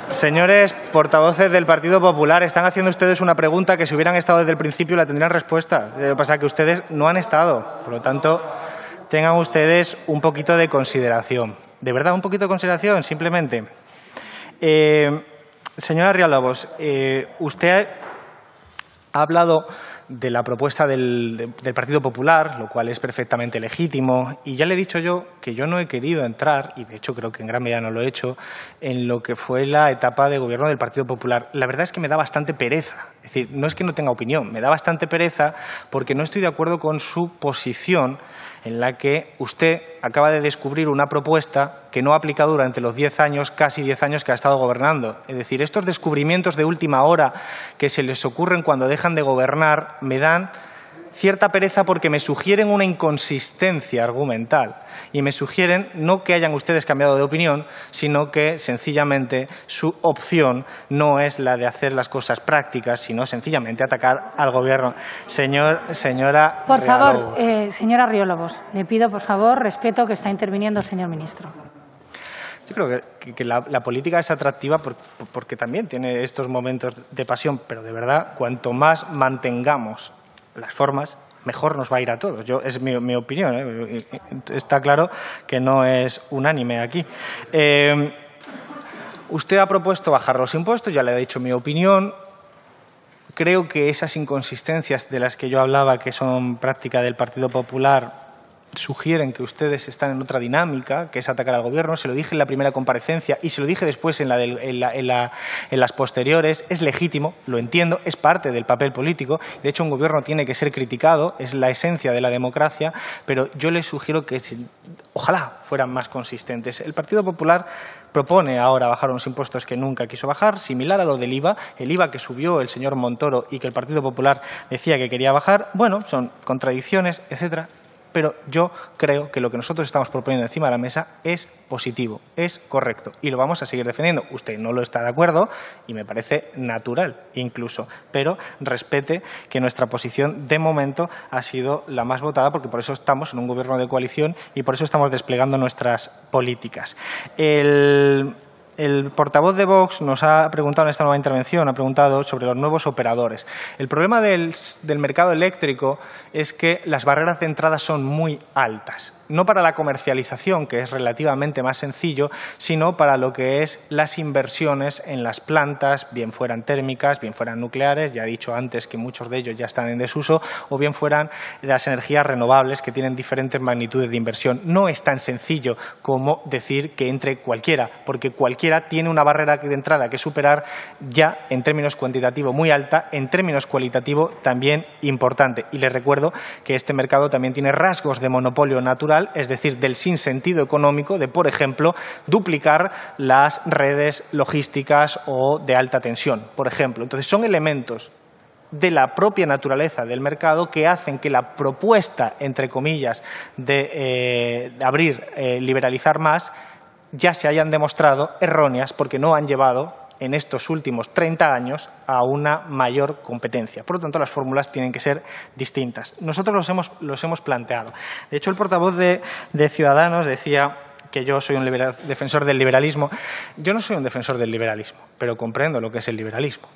Señores portavoces del Partido Popular, están haciendo ustedes una pregunta que si hubieran estado desde el principio la tendrían respuesta. Lo que pasa es que ustedes no han estado. Por lo tanto, tengan ustedes un poquito de consideración. De verdad, un poquito de consideración, simplemente. Eh, Señora Rialobos, eh, usted ha hablado de la propuesta del, Partido Popular, lo cual es perfectamente legítimo, y ya le he dicho yo que yo no he querido entrar, y de hecho creo que en gran medida no lo he hecho, en lo que fue la etapa de gobierno del Partido Popular. La verdad es que me da bastante pereza, es decir, no es que no tenga opinión, me da bastante pereza porque no estoy de acuerdo con su posición en la que usted acaba de descubrir una propuesta que no ha aplicado durante los diez años, casi diez años que ha estado gobernando. Es decir, estos descubrimientos de última hora que se les ocurren cuando dejan de gobernar me dan cierta pereza porque me sugieren una inconsistencia argumental y me sugieren no que hayan ustedes cambiado de opinión, sino que sencillamente su opción no es la de hacer las cosas prácticas, sino sencillamente atacar al Gobierno. Señor, señora Por favor, eh, señora Riólogos, le pido, por favor, respeto que está interviniendo el señor ministro. Yo creo que, la, política es atractiva porque también tiene estos momentos de pasión, pero de verdad, cuanto más mantengamos las formas, mejor nos va a ir a todos. Yo, es mi, opinión. ¿eh? Está claro que no es unánime aquí. Eh, usted ha propuesto bajar los impuestos, ya le he dicho mi opinión. Creo que esas inconsistencias de las que yo hablaba, que son práctica del Partido Popular, sugieren que ustedes están en otra dinámica, que es atacar al Gobierno. Se lo dije en la primera comparecencia y se lo dije después en, las posteriores. Es legítimo, lo entiendo, es parte del papel político. De hecho, un Gobierno tiene que ser criticado, es la esencia de la democracia, pero yo les sugiero que ojalá fueran más consistentes. El Partido Popular propone ahora bajar unos impuestos que nunca quiso bajar, similar a lo del IVA, el IVA que subió el señor Montoro y que el Partido Popular decía que quería bajar. Bueno, son contradicciones, etcétera pero yo creo que lo que nosotros estamos proponiendo encima de la mesa es positivo, es correcto y lo vamos a seguir defendiendo. Usted no lo está de acuerdo y me parece natural incluso, pero respete que nuestra posición de momento ha sido la más votada porque por eso estamos en un gobierno de coalición y por eso estamos desplegando nuestras políticas. El el portavoz de Vox nos ha preguntado en esta nueva intervención, ha preguntado sobre los nuevos operadores. El problema del, mercado eléctrico es que las barreras de entrada son muy altas no para la comercialización, que es relativamente más sencillo, sino para lo que es las inversiones en las plantas, bien fueran térmicas, bien fueran nucleares, ya he dicho antes que muchos de ellos ya están en desuso, o bien fueran las energías renovables que tienen diferentes magnitudes de inversión. No es tan sencillo como decir que entre cualquiera, porque tiene una barrera de entrada que superar ya en términos cuantitativos muy alta, en términos cualitativos también importante. Y les recuerdo que este mercado también tiene rasgos de monopolio natural es decir, del sinsentido económico de, por ejemplo, duplicar las redes logísticas o de alta tensión, por ejemplo. Entonces, son elementos de la propia naturaleza del mercado que hacen que la propuesta, entre comillas, de, eh, abrir, eh, liberalizar más, ya se hayan demostrado erróneas porque no han llevado en estos últimos 30 años a una mayor competencia. Por lo tanto, las fórmulas tienen que ser distintas. Nosotros los hemos, los hemos planteado. De hecho, el portavoz de, Ciudadanos decía que yo soy un defensor del liberalismo. Yo no soy un defensor del liberalismo, pero comprendo lo que es el liberalismo.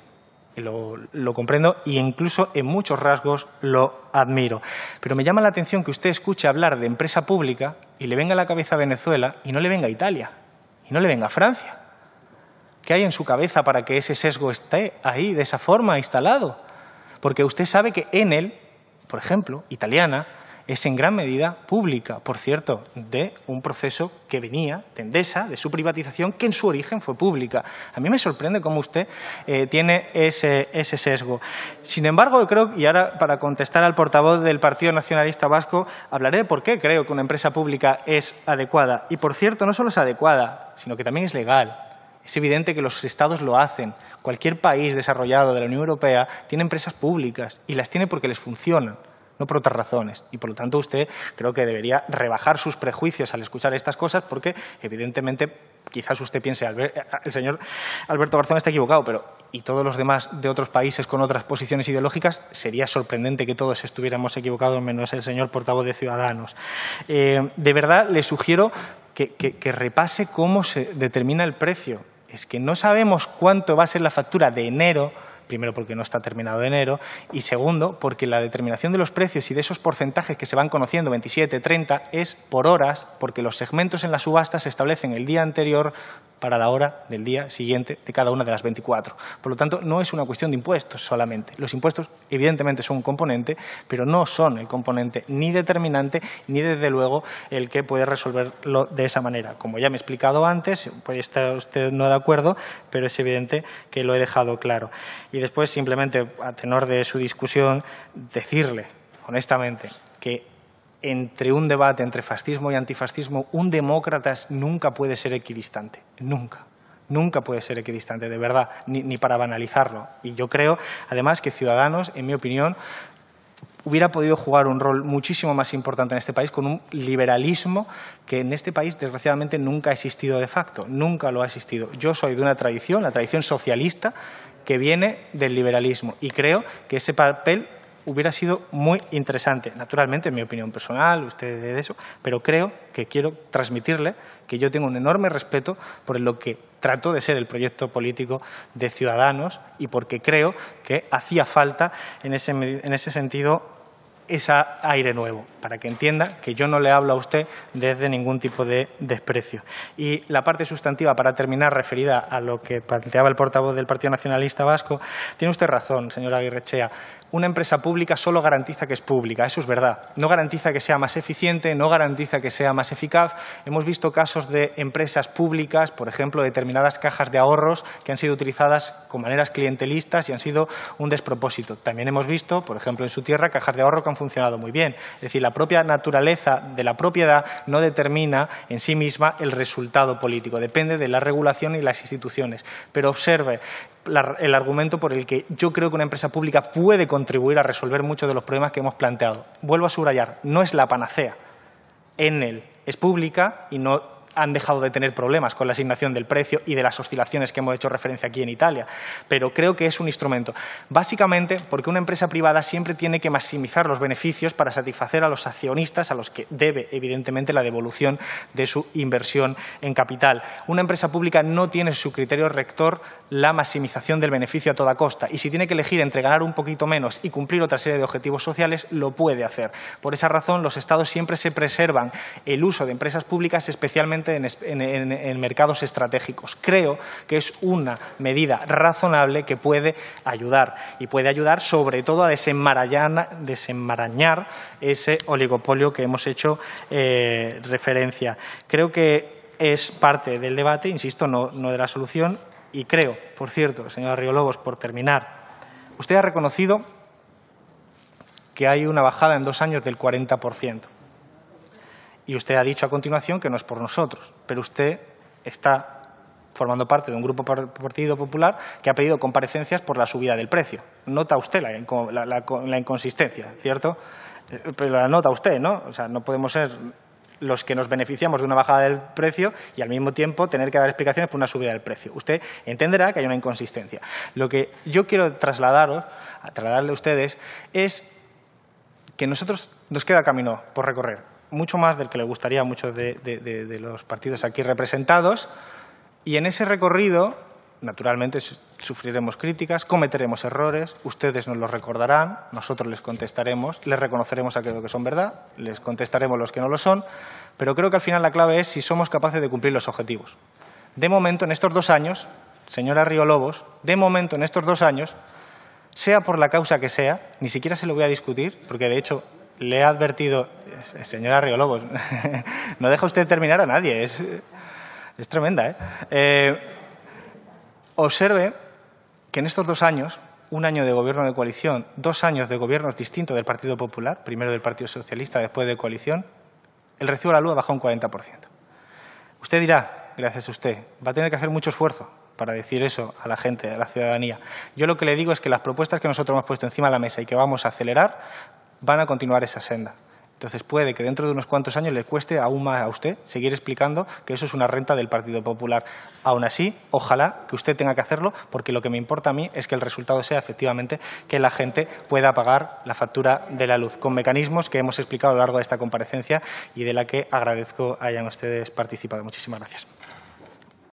Lo, lo, comprendo e incluso en muchos rasgos lo admiro. Pero me llama la atención que usted escuche hablar de empresa pública y le venga a la cabeza a Venezuela y no le venga a Italia y no le venga a Francia. ¿Qué hay en su cabeza para que ese sesgo esté ahí de esa forma instalado? Porque usted sabe que Enel, por ejemplo, italiana, es en gran medida pública, por cierto, de un proceso que venía de Endesa, de su privatización, que en su origen fue pública. A mí me sorprende cómo usted eh, tiene ese, ese, sesgo. Sin embargo, yo creo, y ahora para contestar al portavoz del Partido Nacionalista Vasco, hablaré de por qué creo que una empresa pública es adecuada. Y, por cierto, no solo es adecuada, sino que también es legal. Es evidente que los Estados lo hacen. Cualquier país desarrollado de la Unión Europea tiene empresas públicas y las tiene porque les funcionan, no por otras razones. Y por lo tanto usted creo que debería rebajar sus prejuicios al escuchar estas cosas porque evidentemente quizás usted piense, el señor Alberto Garzón está equivocado, pero y todos los demás de otros países con otras posiciones ideológicas, sería sorprendente que todos estuviéramos equivocados menos el señor portavoz de Ciudadanos. Eh, de verdad, le sugiero que repase cómo se determina el precio es que no sabemos cuánto va a ser la factura de enero primero porque no está terminado enero y segundo porque la determinación de los precios y de esos porcentajes que se van conociendo, 27, 30, es por horas porque los segmentos en la subasta se establecen el día anterior para la hora del día siguiente de cada una de las 24. Por lo tanto, no es una cuestión de impuestos solamente. Los impuestos, evidentemente, son un componente, pero no son el componente ni determinante ni, desde luego, el que puede resolverlo de esa manera. Como ya me he explicado antes, puede estar usted no de acuerdo, pero es evidente que lo he dejado claro. Después, simplemente, a tenor de su discusión, decirle, honestamente, que entre un debate entre fascismo y antifascismo, un demócrata nunca puede ser equidistante, nunca. Nunca puede ser equidistante, de verdad, ni, para banalizarlo. Y yo creo, además, que Ciudadanos, en mi opinión, hubiera podido jugar un rol muchísimo más importante en este país con un liberalismo que en este país, desgraciadamente, nunca ha existido de facto, nunca lo ha existido. Yo soy de una tradición, la tradición socialista, que viene del liberalismo y creo que ese papel hubiera sido muy interesante. Naturalmente, en mi opinión personal, usted de eso, pero creo que quiero transmitirle que yo tengo un enorme respeto por lo que trato de ser el proyecto político de Ciudadanos y porque creo que hacía falta en ese, en ese sentido ese aire nuevo, para que entienda que yo no le hablo a usted desde ningún tipo de desprecio. Y la parte sustantiva, para terminar, referida a lo que planteaba el portavoz del Partido Nacionalista Vasco, tiene usted razón, señora Aguirrechea una empresa pública solo garantiza que es pública, eso es verdad. No garantiza que sea más eficiente, no garantiza que sea más eficaz. Hemos visto casos de empresas públicas, por ejemplo, determinadas cajas de ahorros que han sido utilizadas con maneras clientelistas y han sido un despropósito. También hemos visto, por ejemplo, en su tierra, cajas de ahorro que han funcionado muy bien. Es decir, la propia naturaleza de la propiedad no determina en sí misma el resultado político, depende de la regulación y las instituciones. Pero observe, el argumento por el que yo creo que una empresa pública puede contribuir a resolver muchos de los problemas que hemos planteado. Vuelvo a subrayar, no es la panacea. En él es pública y no han dejado de tener problemas con la asignación del precio y de las oscilaciones que hemos hecho referencia aquí en Italia, pero creo que es un instrumento. Básicamente porque una empresa privada siempre tiene que maximizar los beneficios para satisfacer a los accionistas a los que debe, evidentemente, la devolución de su inversión en capital. Una empresa pública no tiene su criterio rector la maximización del beneficio a toda costa y si tiene que elegir entre ganar un poquito menos y cumplir otra serie de objetivos sociales, lo puede hacer. Por esa razón, los Estados siempre se preservan el uso de empresas públicas, especialmente en, mercados estratégicos. Creo que es una medida razonable que puede ayudar y puede ayudar sobre todo a desenmarañar, ese oligopolio que hemos hecho eh, referencia. Creo que es parte del debate, insisto, no, no de la solución, y creo, por cierto, señora Riolobos, por terminar, usted ha reconocido que hay una bajada en dos años del 40%. Y usted ha dicho a continuación que no es por nosotros, pero usted está formando parte de un grupo Partido Popular que ha pedido comparecencias por la subida del precio. Nota usted la, inconsistencia, ¿cierto? Eh, pero la nota usted, ¿no? O sea, no podemos ser los que nos beneficiamos de una bajada del precio y al mismo tiempo tener que dar explicaciones por una subida del precio. Usted entenderá que hay una inconsistencia. Lo que yo quiero trasladaros, trasladarle a ustedes, es que nosotros nos queda camino por recorrer mucho más del que le gustaría a muchos de, los partidos aquí representados. Y en ese recorrido, naturalmente, sufriremos críticas, cometeremos errores, ustedes nos los recordarán, nosotros les contestaremos, les reconoceremos aquellos que son verdad, les contestaremos los que no lo son, pero creo que al final la clave es si somos capaces de cumplir los objetivos. De momento, en estos dos años, señora Río Lobos, de momento, en estos dos años, sea por la causa que sea, ni siquiera se lo voy a discutir, porque de hecho le he advertido, señora Riolobos, no deja usted terminar a nadie, es, es tremenda. ¿eh? ¿eh? observe que en estos dos años, un año de gobierno de coalición, dos años de gobiernos distintos del Partido Popular, primero del Partido Socialista, después de coalición, el recibo de la luz ha bajado un 40%. Usted dirá, gracias a usted, va a tener que hacer mucho esfuerzo para decir eso a la gente, a la ciudadanía. Yo lo que le digo es que las propuestas que nosotros hemos puesto encima de la mesa y que vamos a acelerar van a continuar esa senda. Entonces puede que dentro de unos cuantos años le cueste aún más a usted seguir explicando que eso es una renta del Partido Popular. Aún así, ojalá que usted tenga que hacerlo, porque lo que me importa a mí es que el resultado sea efectivamente que la gente pueda pagar la factura de la luz, con mecanismos que hemos explicado a lo largo de esta comparecencia y de la que agradezco hayan ustedes participado. Muchísimas gracias.